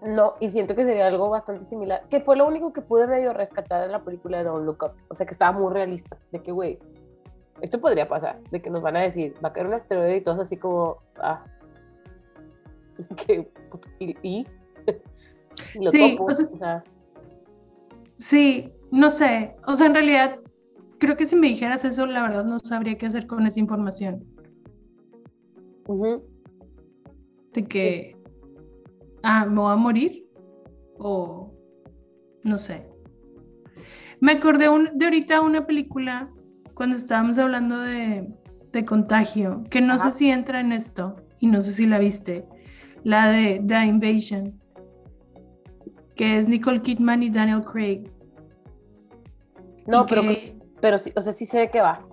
no, y siento que sería algo bastante similar, que fue lo único que pude medio rescatar en la película de Don't Look Up, o sea, que estaba muy realista, de que, güey, esto podría pasar, de que nos van a decir, va a caer un asteroide y todos así como, ah, que, y, y, y los Sí, topos, o sea- o sea, Sí, no sé. O sea, en realidad, creo que si me dijeras eso, la verdad no sabría qué hacer con esa información. Ujú, De que, ah, me voy a morir. O, no sé. Me acordé un- de ahorita una película, cuando estábamos hablando de, de contagio, que no Ajá. sé si entra en esto, y no sé si la viste, la de The Invasion, que es Nicole Kidman y Daniel Craig. No, pero, pero sí, o sea, sí sé de qué va.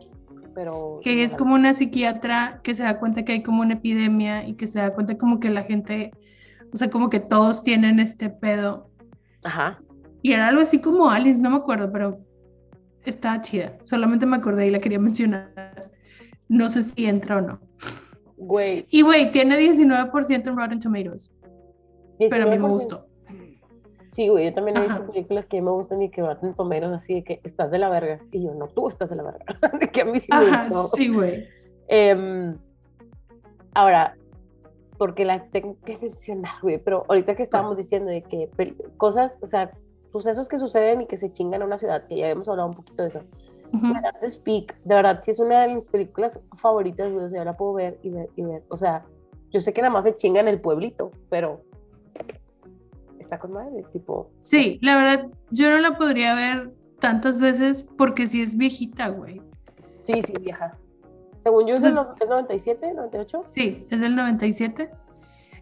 Pero. que es como una psiquiatra que se da cuenta que hay como una epidemia y que se da cuenta como que la gente, o sea, como que todos tienen este pedo. Ajá. Y era algo así como Alice, no me acuerdo, pero estaba chida. Solamente me acordé y la quería mencionar. No sé si entra o no. Güey. Y güey, tiene 19% en Rotten Tomatoes, pero a mí me 19%. gustó. Sí, güey, yo también he visto Ajá. películas que me gustan y que baten tomeros así de que estás de la verga. Y yo, no, tú estás de la verga. de que a mí sí me Ajá, gustó. sí, güey. Em, ahora, porque la tengo que mencionar, güey, pero ahorita que estábamos diciendo de que cosas, o sea, sucesos que suceden y que se chingan a una ciudad, que ya habíamos hablado un poquito de eso. Me das de Speak, de verdad, sí es una de mis películas favoritas, güey, o sea, la puedo ver y ver y ver. O sea, yo sé que nada más se chinga en el pueblito, pero está con madre, tipo. Sí, la verdad, yo no la podría ver tantas veces porque sí es viejita, güey. Sí, sí, vieja. Según yo es, del Entonces- es 97, 98. Sí, es del 97.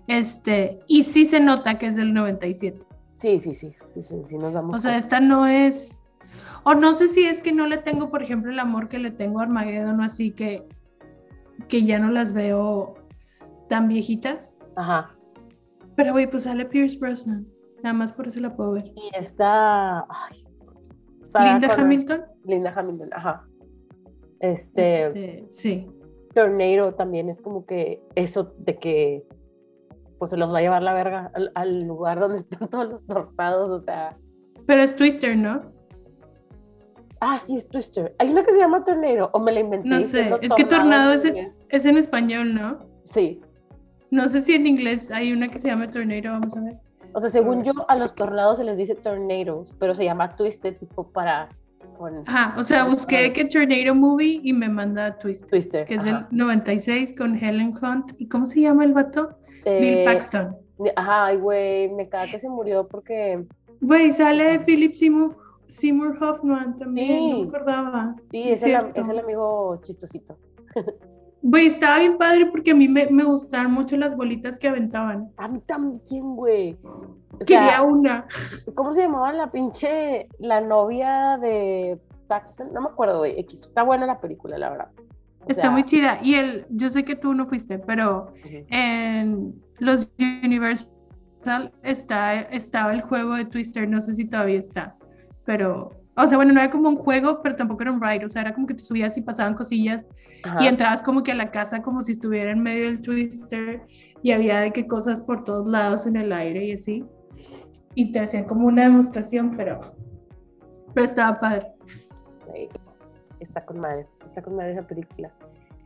Este, y sí se nota que es del 97. Sí, sí, sí, sí, sí, sí, nos damos O sea, esta no es. O no sé si es que no le tengo, por ejemplo, el amor que le tengo a Armageddon, así que, que ya no las veo tan viejitas. Ajá. Pero, güey, pues sale Pierce Brosnan. Nada más por eso la puedo ver. Y está. Ay, Linda. Hamilton. Linda Hamilton, ajá. Este, Este, sí. Tornado también es como que eso de que pues se los va a llevar la verga al, al lugar donde están todos los tornados, o sea. Pero es Twister, ¿no? Ah, sí, es Twister. Hay una que se llama Tornado, o me la inventé. No sé, es que tornado es en-. Es en español, ¿no? Sí. No sé si en inglés hay una que se llama Tornado, vamos a ver. O sea, según yo, a los tornados se les dice tornadoes, pero se llama Twisted, tipo para. Con Ajá, o sea, busqué que Tornado Movie y me manda Twister, Twister. que es ajá. del 96 con Helen Hunt. ¿Y cómo se llama el vato? Bill Eh, Paxton. Ajá, güey, me caga que se murió porque. Güey, sale Philip Seymour, Seymour Hoffman también, no Sí. me acordaba. Sí, Sí, es, el, es el amigo chistosito. Güey, estaba bien padre porque a mí me, me gustaban mucho las bolitas que aventaban. A mí también, güey. Quería sea, una. ¿cómo se llamaba la pinche, la novia de Paxton? No me acuerdo, güey. Está buena la película, la verdad. O Está sea, muy chida. Y el, yo sé que tú no fuiste, pero ujú. en los Universal está, estaba el juego de Twister, no sé si todavía está, pero, o sea, bueno, no era como un juego, pero tampoco era un ride, o sea, era como que te subías y pasaban cosillas Ajá. y entrabas como que a la casa como si estuviera en medio del Twister y había de que cosas por todos lados en el aire y así, y te hacían como una demostración, pero, pero estaba padre, Está con madre. Está con madre esa película.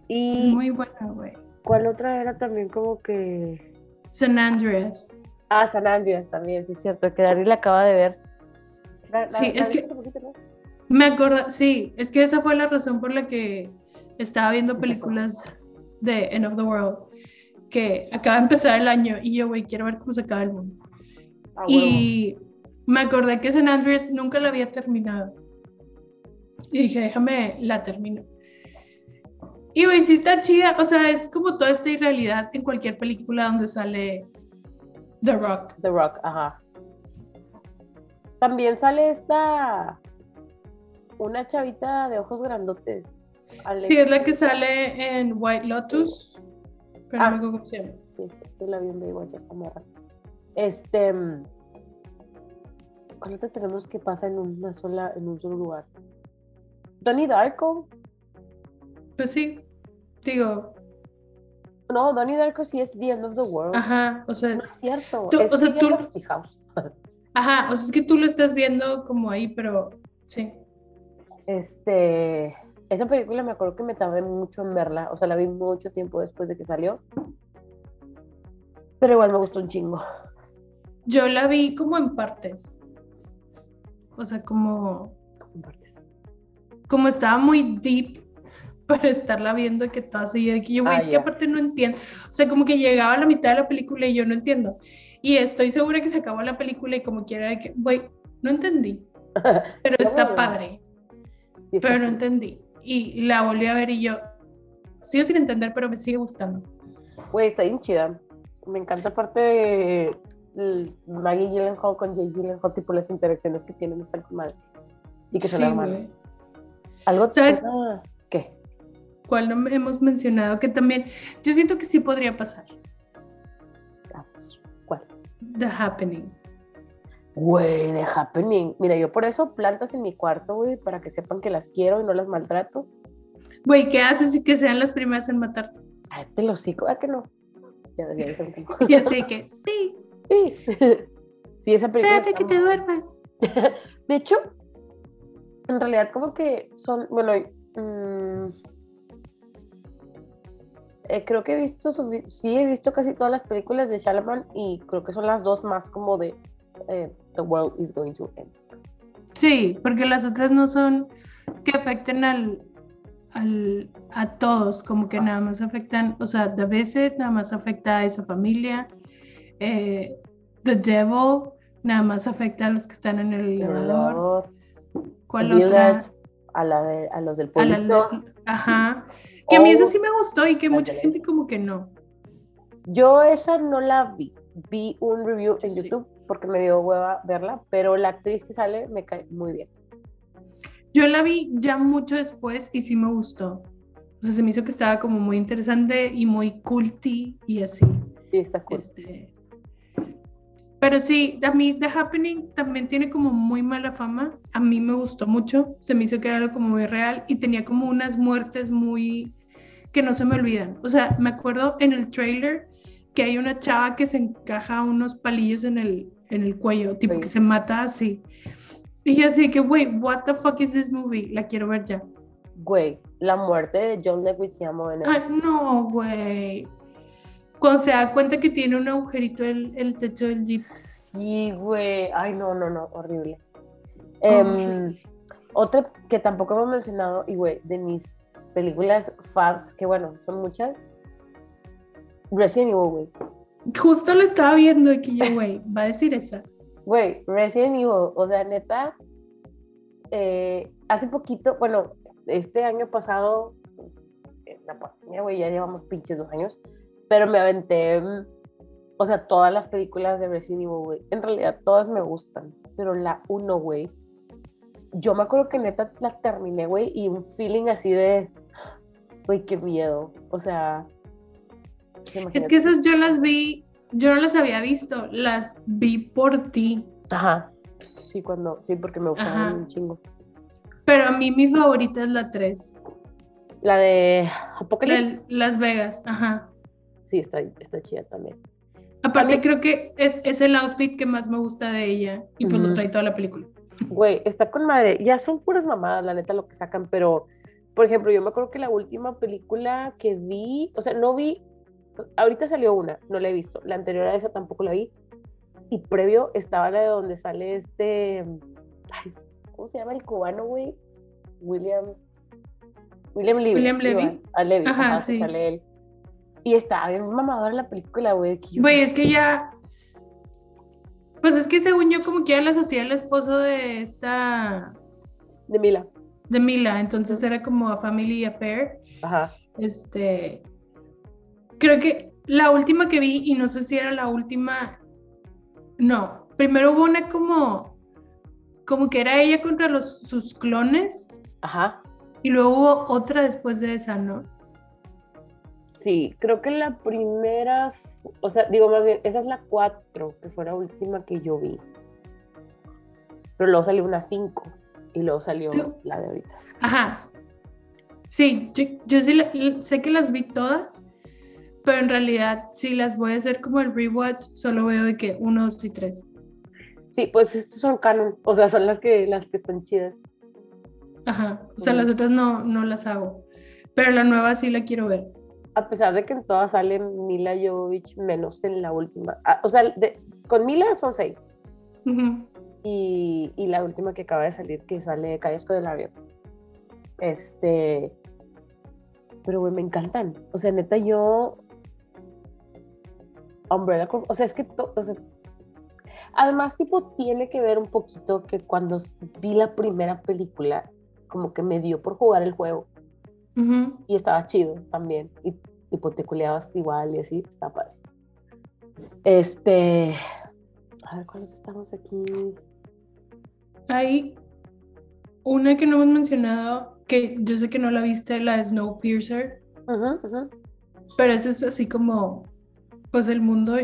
es ¿Y muy buena, güey. cuál otra era también como que. San Andreas. Ah, San Andreas también, sí es cierto, que Dani la acaba de ver. La- la- Sí, la es que- hace poquito, ¿no? Me acuerdo, sí, es que esa fue la razón por la que estaba viendo películas de End of the World, que acaba de empezar el año y yo, güey, quiero ver cómo se acaba el mundo. Ah. Y me acordé que San Andreas nunca la había terminado. Y dije, déjame, la termino. Y güey, sí está chida, o sea, es como toda esta irrealidad en cualquier película donde sale The Rock. The Rock, ajá. También sale esta. Una chavita de ojos grandotes. Alex- Sí, es la que sale en White Lotus, pero Ah. no me. Sí, sí la vi en Baywatch, Amorra. Este. mm, ¿Cuál otra tenemos que pasa en una sola, en un solo lugar? Donnie Darko. Pues sí, digo, No, Donnie Darko sí es The End of the World. ajá, o sea, No es cierto. Tú- es o sea, tú- His House. ajá, o sea, es que tú lo estás viendo como ahí, pero sí. Este. Esa película me acuerdo que me tardé mucho en verla. O sea, la vi mucho tiempo después de que salió. Pero igual me gustó un chingo. Yo la vi como en partes. O sea, como, como estaba muy deep para estarla viendo y que todo seguía que yo, güey, Ah, es que aparte no entiendo. O sea, como que llegaba a la mitad de la película y yo no entiendo. Y estoy segura que se acabó la película y como quiera que, güey, no entendí, pero está padre. Sí, está pero no entendí. Y la volví a ver y yo, sigo sin entender, pero me sigue gustando. Güey, está bien chida. Me encanta aparte de Maggie Gyllenhaal con Jay Gyllenhaal, tipo las interacciones que tienen están madre. Y que son Sí, hermanos. Algo ¿Sabes? ¿Qué? ¿Cuál no hemos mencionado? Que también, yo siento que sí podría pasar. Ah, ¿Cuál? The Happening. Güey, de happening. Mira, yo por eso plantas en mi cuarto, güey, para que sepan que las quiero y no las maltrato. Güey, ¿qué haces y que sean las primeras en matar? Ay, te lo sigo, ¿a que no? Ya, ya dicen que no. Y así que, sí, Sí. Sí, esa película. espérate que te duermas. De hecho, en realidad como que son, bueno, mm, eh, creo que he visto, sí he visto casi todas las películas de Shalaman y creo que son las dos más como de eh, The World is Going to End. Sí, porque las otras no son que afecten al, al, a todos, como que nada más afectan, o sea, The Visit nada más afecta a esa familia, eh, The Devil nada más afecta a los que están en el El elevador, elevador, ¿cuál The otra? Village, a, la de- a los del de- ajá, que a mí esa sí me gustó y que mucha gente como que no. Yo esa no la vi. Vi un review en Sí. YouTube porque me dio hueva verla, pero la actriz que sale me cae muy bien. Yo la vi ya mucho después y sí me gustó. O sea, se me hizo que estaba como muy interesante y muy culty y así. Sí, está cool. Este, pero sí, a mí The Happening también tiene como muy mala fama. A mí me gustó mucho, se me hizo que era algo como muy real y tenía como unas muertes muy que no se me olvidan. O sea, me acuerdo en el trailer que hay una chava que se encaja unos palillos en el, en el cuello, tipo Sí. que se mata así. Y yo así que, wait, what the fuck is this movie? La quiero ver ya. Güey, la muerte de John Leguizamo en Ay, no, güey. Cuando se da cuenta que tiene un agujerito el, el techo del jeep. Sí, güey. Ay, no, no, no, horrible. Em, otra que tampoco hemos mencionado, y güey, de mis películas faves, que bueno, son muchas. Resident Evil, güey. Justo lo estaba viendo y que yo, güey, va a decir esa. Güey, Resident Evil, o sea, neta, eh, hace poquito, bueno, este año pasado, la pandemia, güey, ya llevamos pinches dos años, pero me aventé, mm, o sea, todas las películas de Resident Evil, güey. En realidad todas me gustan, pero la uno, güey, yo me acuerdo que neta la terminé, güey, y un feeling así de, güey, qué miedo, o sea... Es que esas yo las vi, yo no las había visto, las vi por ti. Ajá, sí, cuando, sí, porque me gustaban Ajá. un chingo. Pero a mí mi favorita es la 3. La de Apocalypse. Las Vegas, ajá. Sí, está, está chida también. Aparte mí- creo que e- es el outfit que más me gusta de ella y pues lo trae toda la película. Güey, está con madre. Ya son puras mamadas, la neta, lo que sacan, pero, por ejemplo, yo me acuerdo que la última película que vi, o sea, no vi, ahorita salió una, no la he visto. La anterior a esa tampoco la vi. Y previo estaba la de donde sale este, ay, ¿cómo se llama el cubano, güey? William, William Levy. William Levy. A Levy, Ajá, sí. sale él. Y estaba bien mamadora la película, güey. Güey, es que ya. Pues es que según yo, como que ya las hacía el esposo de esta. De Mila. de Mila, entonces era como a Family Affair. Ajá. Este. Creo que la última que vi, y no sé si era la última. No, primero hubo una como. Como que era ella contra los, sus clones, Ajá. y luego hubo otra después de esa, ¿no? Sí, creo que la primera, o sea, digo más bien, esa es la 4, que fue la última que yo vi. Pero luego salió una 5 y luego salió Sí. la de ahorita. Ajá. Sí, yo, yo sí la- sé que las vi todas, pero en realidad si las voy a hacer como el rewatch, solo veo de que uno, dos y tres. Sí, pues estos son canon, o sea, son las que, las que están chidas. Ajá. O sea, Ujú. las otras no, no las hago. Pero la nueva sí la quiero ver. A pesar de que en todas sale Mila Jovovich, menos en la última. Ah, o sea, de- con Mila son 6. Ujú. y, y la última que acaba de salir, que sale Callesco del Avión. Este. Pero, güey, me encantan. O sea, neta, yo. Umbrella Corp- O sea, es que. o sea, además, tipo, tiene que ver un poquito que cuando vi la primera película, como que me dio por jugar el juego. Y estaba chido también. Y tipo te culeabas igual y así, está padre. Este. A ver, ¿cuáles estamos aquí? Hay una que no hemos mencionado, que yo sé que no la viste, la de Snowpiercer, Ujú, ujú. pero esa es así como, pues el mundo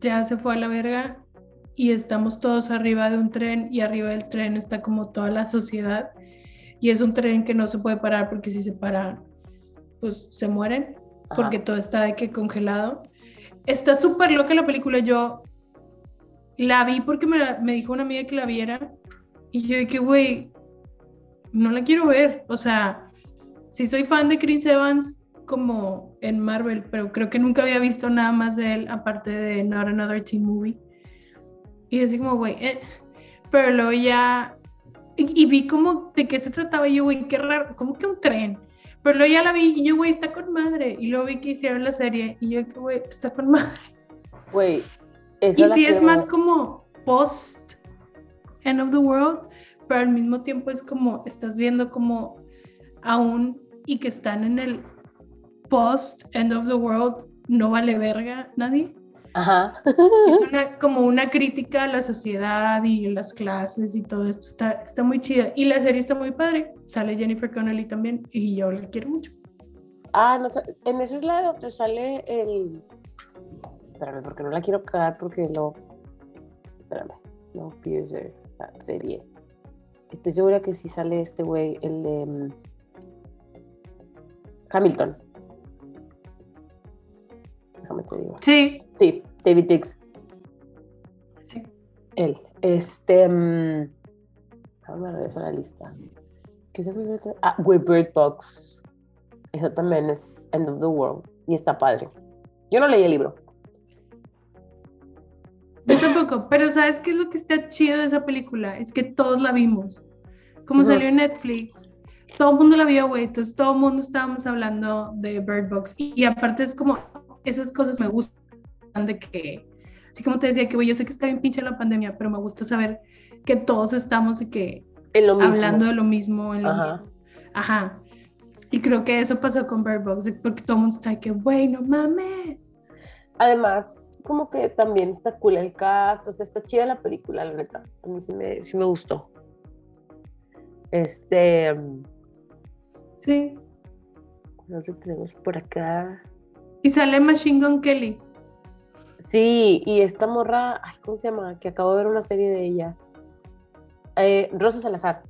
ya se fue a la verga y estamos todos arriba de un tren y arriba del tren está como toda la sociedad y es un tren que no se puede parar porque si se para, pues se mueren Ajá. porque todo está de que congelado. Está súper loca la película, yo la vi porque me, la- me dijo una amiga que la viera y yo dije, güey, no la quiero ver. O sea, sí soy fan de Chris Evans como en Marvel, pero creo que nunca había visto nada más de él aparte de Not Another Teen Movie. Y así como, güey, eh. pero luego ya... Y, y vi como de qué se trataba y yo, güey, qué raro, como que un tren. Pero luego ya la vi y yo, güey, está con madre. Y luego vi que hicieron la serie y yo, güey, está con madre. Güey. Y sí es más como post End of the World, pero al mismo tiempo es como estás viendo como aún y que están en el post End of the World, no vale verga nadie. Ajá. Es una, como una crítica a la sociedad y las clases y todo esto. Está, está muy chida. Y la serie está muy padre. Sale Jennifer Connelly también y yo la quiero mucho. Ah, no, sé, en esa es la donde sale el. Espérame, porque no la quiero cagar porque lo. Espérame, Snowpiercer, la serie. Estoy segura que sí sale este güey, el de. mm, Hamilton. Déjame te digo. Sí, Sí, David Dix, sí. él. Este. mm, Déjame regresar a la lista. ¿Qué se olvidó? Ah, güey, Bird Box. Esa también es End of the World. Y está padre. Yo no leí el libro. Yo tampoco, pero ¿sabes qué es lo que está chido de esa película? Es que todos la vimos. Como salió en Netflix, todo el mundo la vio, güey. Entonces todo el mundo estábamos hablando de Bird Box. Y, y aparte es como, esas cosas me gustan de que, así como te decía, que yo sé que está bien pinche la pandemia, pero me gusta saber que todos estamos y que En lo mismo. hablando de lo mismo, en lo Ajá. mismo. Ajá. Y creo que eso pasó con Bird Box, porque todo el mundo está de que, güey, no mames. Además, como que también está cool el cast. O sea, está chida la película, la neta. A mí sí me, sí me gustó. Este. mm, Sí. No sé, tenemos por acá. Y sale Machine Gun Kelly. Sí, y esta morra, ay, ¿cómo se llama? Que acabo de ver una serie de ella. Eh, Rosa Salazar,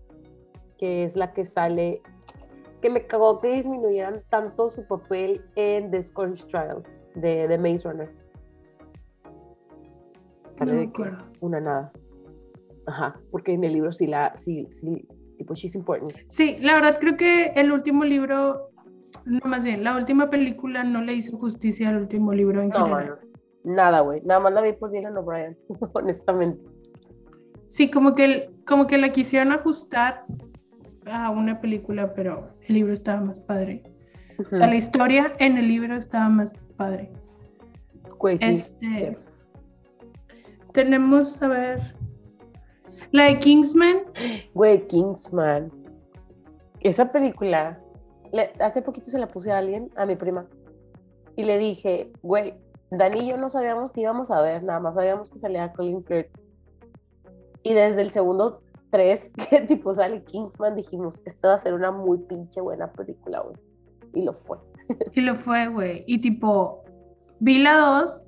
que es la que sale, que me cagó que disminuyeran tanto su papel en The Scorch Trials de, de Maze Runner. Sale No me acuerdo. una nada. Ajá, porque en el libro sí la, sí, sí, tipo, she's important. Sí, la verdad creo que el último libro, no más bien, la última película no le hizo justicia al último libro en No, general. nada, güey. Nada más la vi por Dylan O'Brien, honestamente. Sí, como que, como que la quisieron ajustar a una película, pero el libro estaba más padre. O sea, la historia en el libro estaba más padre. Sí. Este, tenemos, a ver, la de Kingsman. Güey, Kingsman. Esa película, le- hace poquito se la puse a alguien, a mi prima, y le dije, güey, Dani y yo no sabíamos que íbamos a ver, nada más sabíamos que salía Colin Firth. Y desde el segundo tres, que tipo sale Kingsman, dijimos, esta va a ser una muy pinche buena película, güey. Y lo fue. Y lo fue, güey. Y tipo, vi la 2,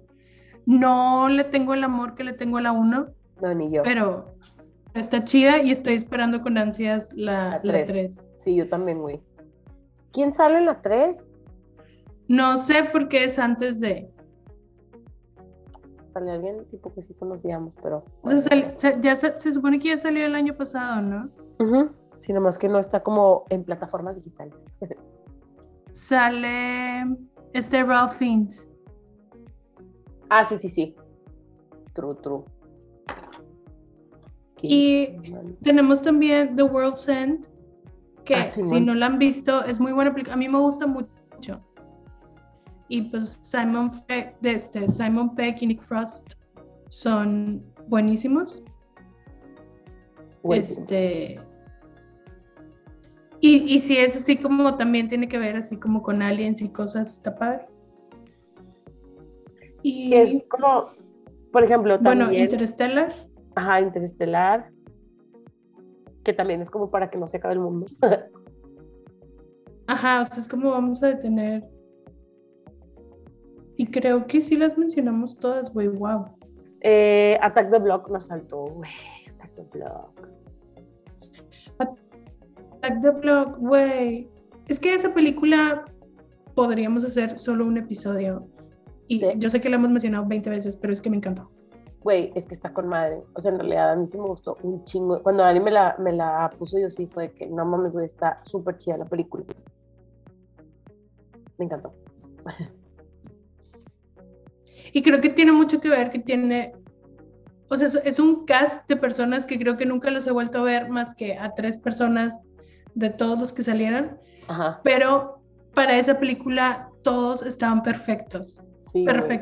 no le tengo el amor que le tengo a la 1, No, ni yo. pero está chida y estoy esperando con ansias la, La la tres. 3. Sí, yo también, güey. ¿Quién sale en la 3? No sé por qué es antes de... Sale alguien tipo que sí conocíamos, pero... sal- se, ya se, se supone que ya salió el año pasado, ¿no? Ujú. Sí, nomás que no está como en plataformas digitales. Sale este Ralph Fiennes. ah, sí, sí, sí. True, true. Y tenemos también The World's End, que Ah, si no la han visto, es muy buena película. A mí me gusta mucho. Y pues Simon Peck, de este, Simon Peck y Nick Frost son buenísimos. Buenísimo. Este. Y, y si es así como también tiene que ver así como con aliens y cosas, está padre. Y Es como, por ejemplo, también... bueno, Interstellar. Ajá, Interestelar. Que también es como para que no se acabe el mundo. Ajá, o sea, es como vamos a detener. Y creo que sí las mencionamos todas, güey, wow. Eh, Attack the Block nos faltó, güey. Attack the Block. Attack the Block, güey. Es que esa película podríamos hacer solo un episodio. Y Sí. yo sé que la hemos mencionado 20 veces, pero es que me encantó. Güey, es que está con madre. O sea, en realidad a mí sí me gustó un chingo. Cuando Dani me la, me la puso, yo sí fue de que no mames, güey, está súper chida la película. Me encantó. Y creo que tiene mucho que ver que tiene, o sea, es, un cast de personas que creo que nunca los he vuelto a ver más que a tres personas de todos los que salieron, Ajá. pero para esa película todos estaban perfectos, Sí, güey.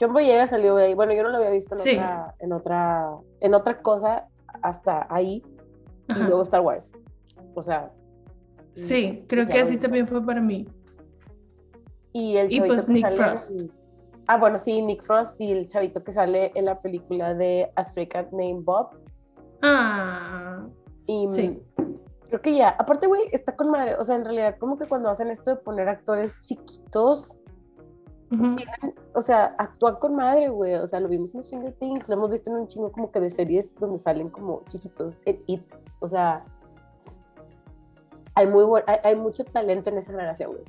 John Boyega salió de ahí. Bueno, yo no lo había visto en, Sí. otra, en otra en otra cosa hasta ahí. Y luego Star Wars. O sea, Sí, creo que así también fue para mí. Y el Y pues que Nick sale Frost. en- Ah, bueno, sí, Nick Frost y el chavito que sale en la película de A Stray Cat Named Bob. Ah, Y Sí. creo que ya, aparte, güey, está con madre. O sea, en realidad, como que cuando hacen esto de poner actores chiquitos, o sea, actúan con madre, güey. O sea, lo vimos en Stranger Things, lo hemos visto en un chingo como que de series donde salen como chiquitos en It. O sea, hay, muy hay, hay mucho talento en esa generación, güey.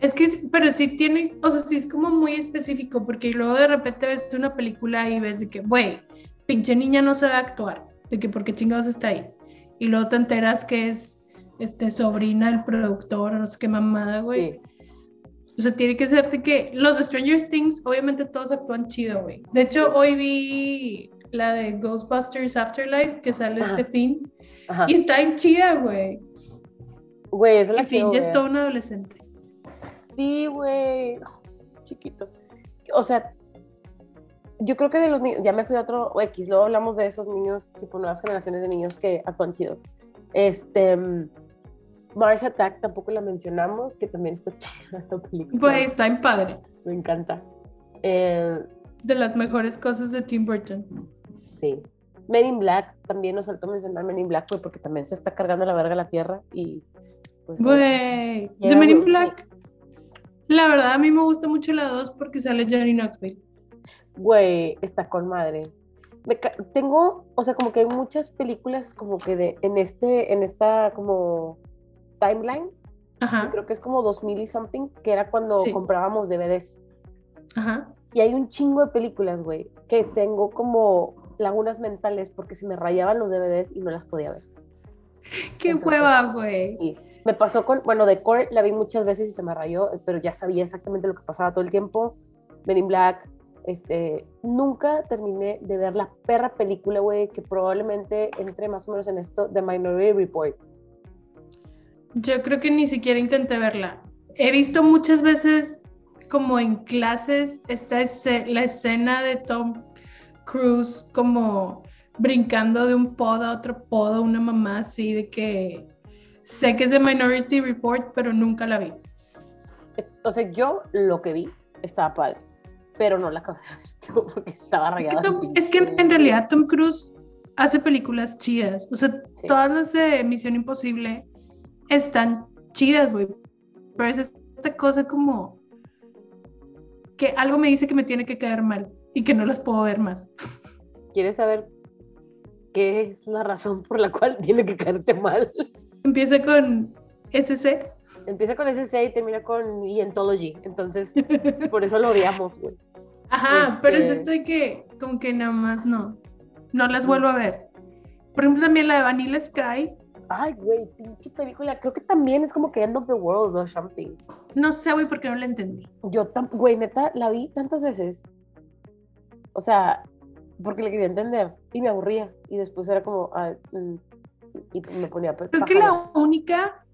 Es que, pero sí tiene, o sea, sí es como muy específico, porque luego de repente ves una película y ves de que, güey, pinche niña no sabe actuar, de que por qué chingados está ahí. Y luego te enteras que es este, sobrina del productor, no sé qué mamada, güey. Sí. O sea, tiene que ser de que los de Stranger Things, obviamente todos actúan chido, güey. De hecho, hoy vi la de Ghostbusters Afterlife, que sale Ajá. este fin, Ajá. y está en chida, güey. Güey, esa Y la quiero ya es todo un adolescente. Sí, güey. Chiquito. O sea, yo creo que de los niños, ya me fui a otro o X, luego hablamos de esos niños, tipo nuevas generaciones de niños que actúan chido. Este, mm, Mars Attack tampoco la mencionamos, que también está chida esta película. Güey, está en padre. Me encanta. Eh, De las mejores cosas de Tim Burton. sí. Men in Black, también nos faltó mencionar Men in Black, güey, porque también se está cargando la verga la tierra y pues... Güey, de Men in Black. La verdad, a mí me gusta mucho la 2 porque sale Johnny Knoxville. Güey, está con madre. Me tengo, o sea, como que hay muchas películas como que de, en este, en esta como timeline, Ajá, creo que es como 2000 y something, que era cuando Sí. comprábamos DVDs. ajá. Y hay un chingo de películas, güey, que tengo como lagunas mentales porque se me rayaban los DVDs y no las podía ver. Qué Entonces, hueva, güey. Me pasó con, bueno, The Core la vi muchas veces y se me rayó, pero ya sabía exactamente lo que pasaba todo el tiempo. Men in Black, este, nunca terminé de ver la perra película, güey, que probablemente entre más o menos en esto, The Minority Report. Yo creo que ni siquiera intenté verla. He visto muchas veces como en clases esta esce- la escena de Tom Cruise como brincando de un pod a otro pod, una mamá así de que sé que es de Minority Report, pero nunca la vi. Es- O sea, yo lo que vi estaba padre, pero no la acabé porque estaba Es que, rayada. Tom- es que en, en realidad Tom Cruise hace películas chidas. O sea, Sí. todas las de Misión Imposible están chidas, güey. Pero es esta cosa como que algo me dice que me tiene que caer mal y que no las puedo ver más. ¿Quieres saber qué es la razón por la cual tiene que caerte mal? Empieza con SC. Empieza con SC y termina con Ientology, entonces por eso lo odiamos, güey. Ajá, pero es esto de que como que nada más no. No las vuelvo a ver. Por ejemplo, también la de Vanilla Sky. Ay, güey, pinche película. Creo que también es como que End of the World o something. No sé, güey, porque no la entendí. Yo, tam- güey, neta, la vi tantas veces. O sea, porque le quería entender y me aburría. Y después era como, ah, mm, y me ponía Creo que la única.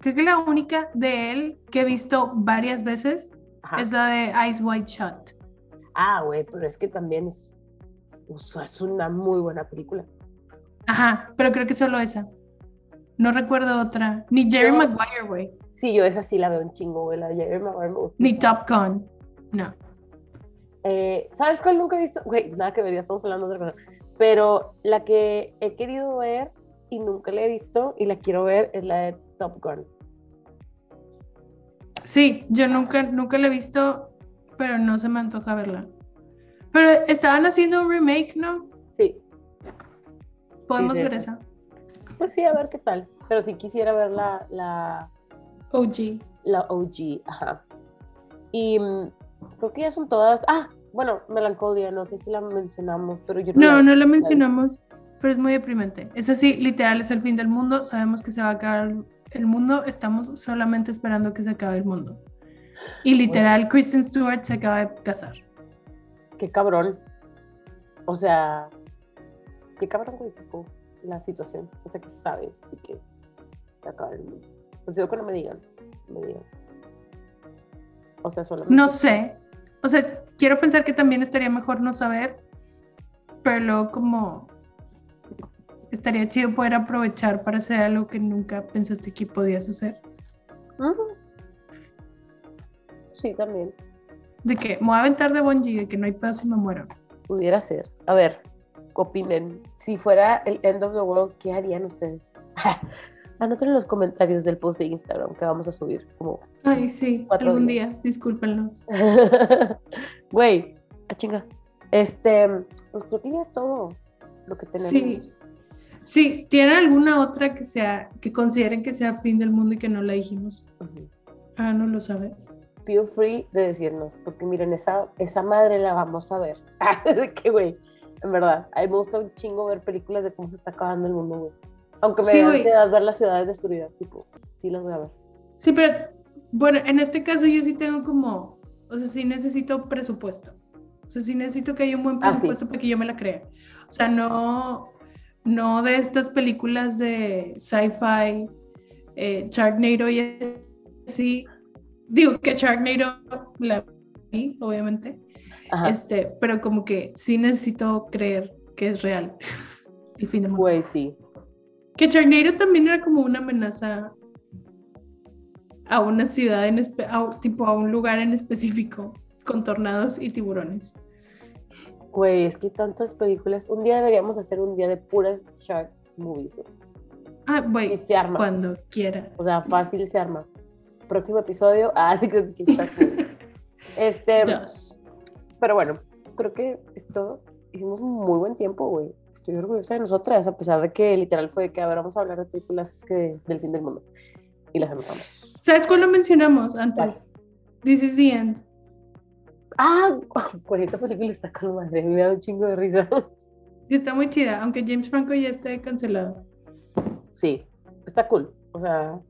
Creo que la única de él que he visto varias veces Ajá. es la de Eyes Wide Shut. Ah, güey, pero es que también es, o sea, es una muy buena película. Ajá, pero creo que solo esa. No recuerdo otra. Ni Jerry Maguire, güey. Sí, yo esa sí la veo un chingo, güey. La de Jerry Maguire me gusta. Ni Top Gun. No. Eh, ¿Sabes cuál nunca he visto? Güey, nada que ver, ya estamos hablando de otra cosa. Pero la que he querido ver y nunca la he visto y la quiero ver es la de Top Gun. Sí, yo nunca, nunca la he visto, pero no se me antoja verla. Pero estaban haciendo un remake, ¿no? Podemos ver esa. pues sí, a ver qué tal. Pero sí quisiera ver la, la, OG. la OG, ajá. Y mm, creo que ya son todas. Ah, bueno, Melancolia, no sé si la mencionamos, pero yo No, la- no la mencionamos, pero es muy deprimente. Es así, literal, es el fin del mundo. Sabemos que se va a acabar el mundo. Estamos solamente esperando que se acabe el mundo. Y literal, Kristen Stewart se acaba de casar. Qué cabrón. O sea, qué cabrón, güey, tipo, la situación. O sea, que sabes y que se acaba el mundo. Pues digo que no me digan, me digan. O sea, solamente. No sé. O sea, quiero pensar que también estaría mejor no saber, pero luego como estaría chido poder aprovechar para hacer algo que nunca pensaste que podías hacer. Sí, también. De que me voy a aventar de bungee, de que no hay pedo si me muero. Pudiera ser. A ver, opinen. Si fuera el end of the world, ¿qué harían ustedes? Anoten en los comentarios del post de Instagram que vamos a subir. Como, Ay, sí, algún días. día, discúlpenlos. güey, a chinga. Este, pues creo que ya es todo lo que tenemos. Sí. Sí, ¿tienen alguna otra que sea, que consideren que sea fin del mundo y que no la dijimos? Ah, no lo sabe. Feel free de decirnos, porque miren, esa, esa madre la vamos a ver. Que, güey, en verdad, a mí me gusta un chingo ver películas de cómo se está acabando el mundo, güey. Aunque me Sí, güey. ansiedad ver las ciudades destruidas, tipo, sí las voy a ver. Sí, pero bueno, en este caso yo sí tengo como, o sea, sí necesito presupuesto. O sea, sí necesito que haya un buen Ah, sí. presupuesto para que yo me la crea. O sea, no, no de estas películas de sci-fi, eh, Sharknado y así. Digo que Sharknado la vi, obviamente, Ajá. este, pero como que sí necesito creer que es real el fin del mundo. Güey, sí. Que Sharknado también era como una amenaza a una ciudad, en a- tipo a un lugar en específico, con tornados y tiburones. Güey, es que tantas películas. Un día deberíamos hacer un día de puras shark movies. güey. Ah, Y güey, se arma. cuando quieras. O sea, fácil se arma. Próximo episodio. Ah, shark movie. Este, Dos. Pero bueno, creo que es todo. Hicimos muy buen tiempo, güey. Estoy orgullosa de nosotras, a pesar de que literal fue que, a ver, vamos a hablar de películas que, del fin del mundo. Y las anotamos. ¿Sabes cuál lo mencionamos antes? This is the end. Ah, por esa película está con madre, me da un chingo de risa. Que está muy chida, aunque James Franco ya esté cancelado. Sí, está cool. O sea,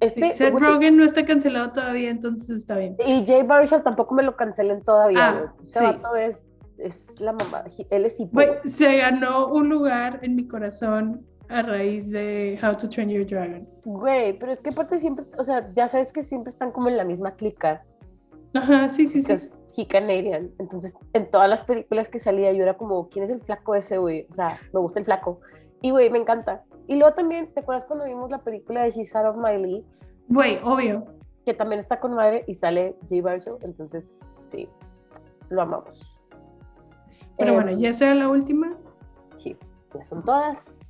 este. Seth Rogen no está cancelado todavía, entonces está bien. Y Jay Baruchel tampoco me lo cancelen todavía. Ah. Ese sí. vato es, es la mamá. Él es. Güey, se ganó un lugar en mi corazón a raíz de How to Train Your Dragon. Güey, pero es que aparte siempre, o sea, ya sabes que siempre están como en la misma clica. Ajá, sí, sí, sí. he Canadian. Entonces, en todas las películas que salía, yo era como, ¿quién es el flaco ese, güey? O sea, me gusta el flaco. Y, güey, me encanta. Y luego también, ¿te acuerdas cuando vimos la película de She's Out of My League? Güey, obvio. Que también está con madre y sale Jay Baruchel. Entonces, sí, lo amamos. Pero Eh, bueno, ya sea la última. Sí, ya son todas.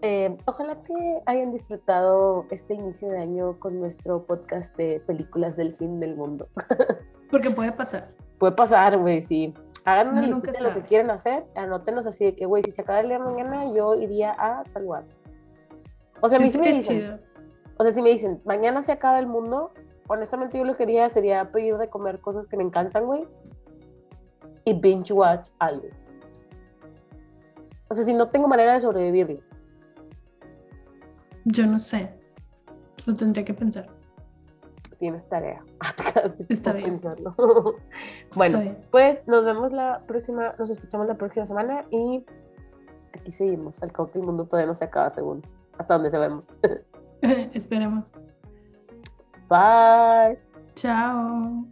Eh, ojalá que hayan disfrutado este inicio de año con nuestro podcast de películas del fin del mundo. Porque puede pasar. Puede pasar, güey, sí. Hagan una Uno lista de lo que quieren hacer, anótenos así de que, güey, si se acaba el día de mañana, yo iría a tal lugar. O sea, a mí sí me dicen, chido. o sea, si me dicen, mañana se acaba el mundo, honestamente yo lo que quería sería pedir de comer cosas que me encantan, güey, y binge watch algo. O sea, si no tengo manera de sobrevivirlo. Yo no sé. Lo tendría que pensar. tienes tarea. Está bien. Está bueno, bien. pues nos vemos la próxima, nos escuchamos la próxima semana y aquí seguimos. Al cabo que el mundo todavía no se acaba, según hasta donde sabemos. Esperemos. Bye. Chao.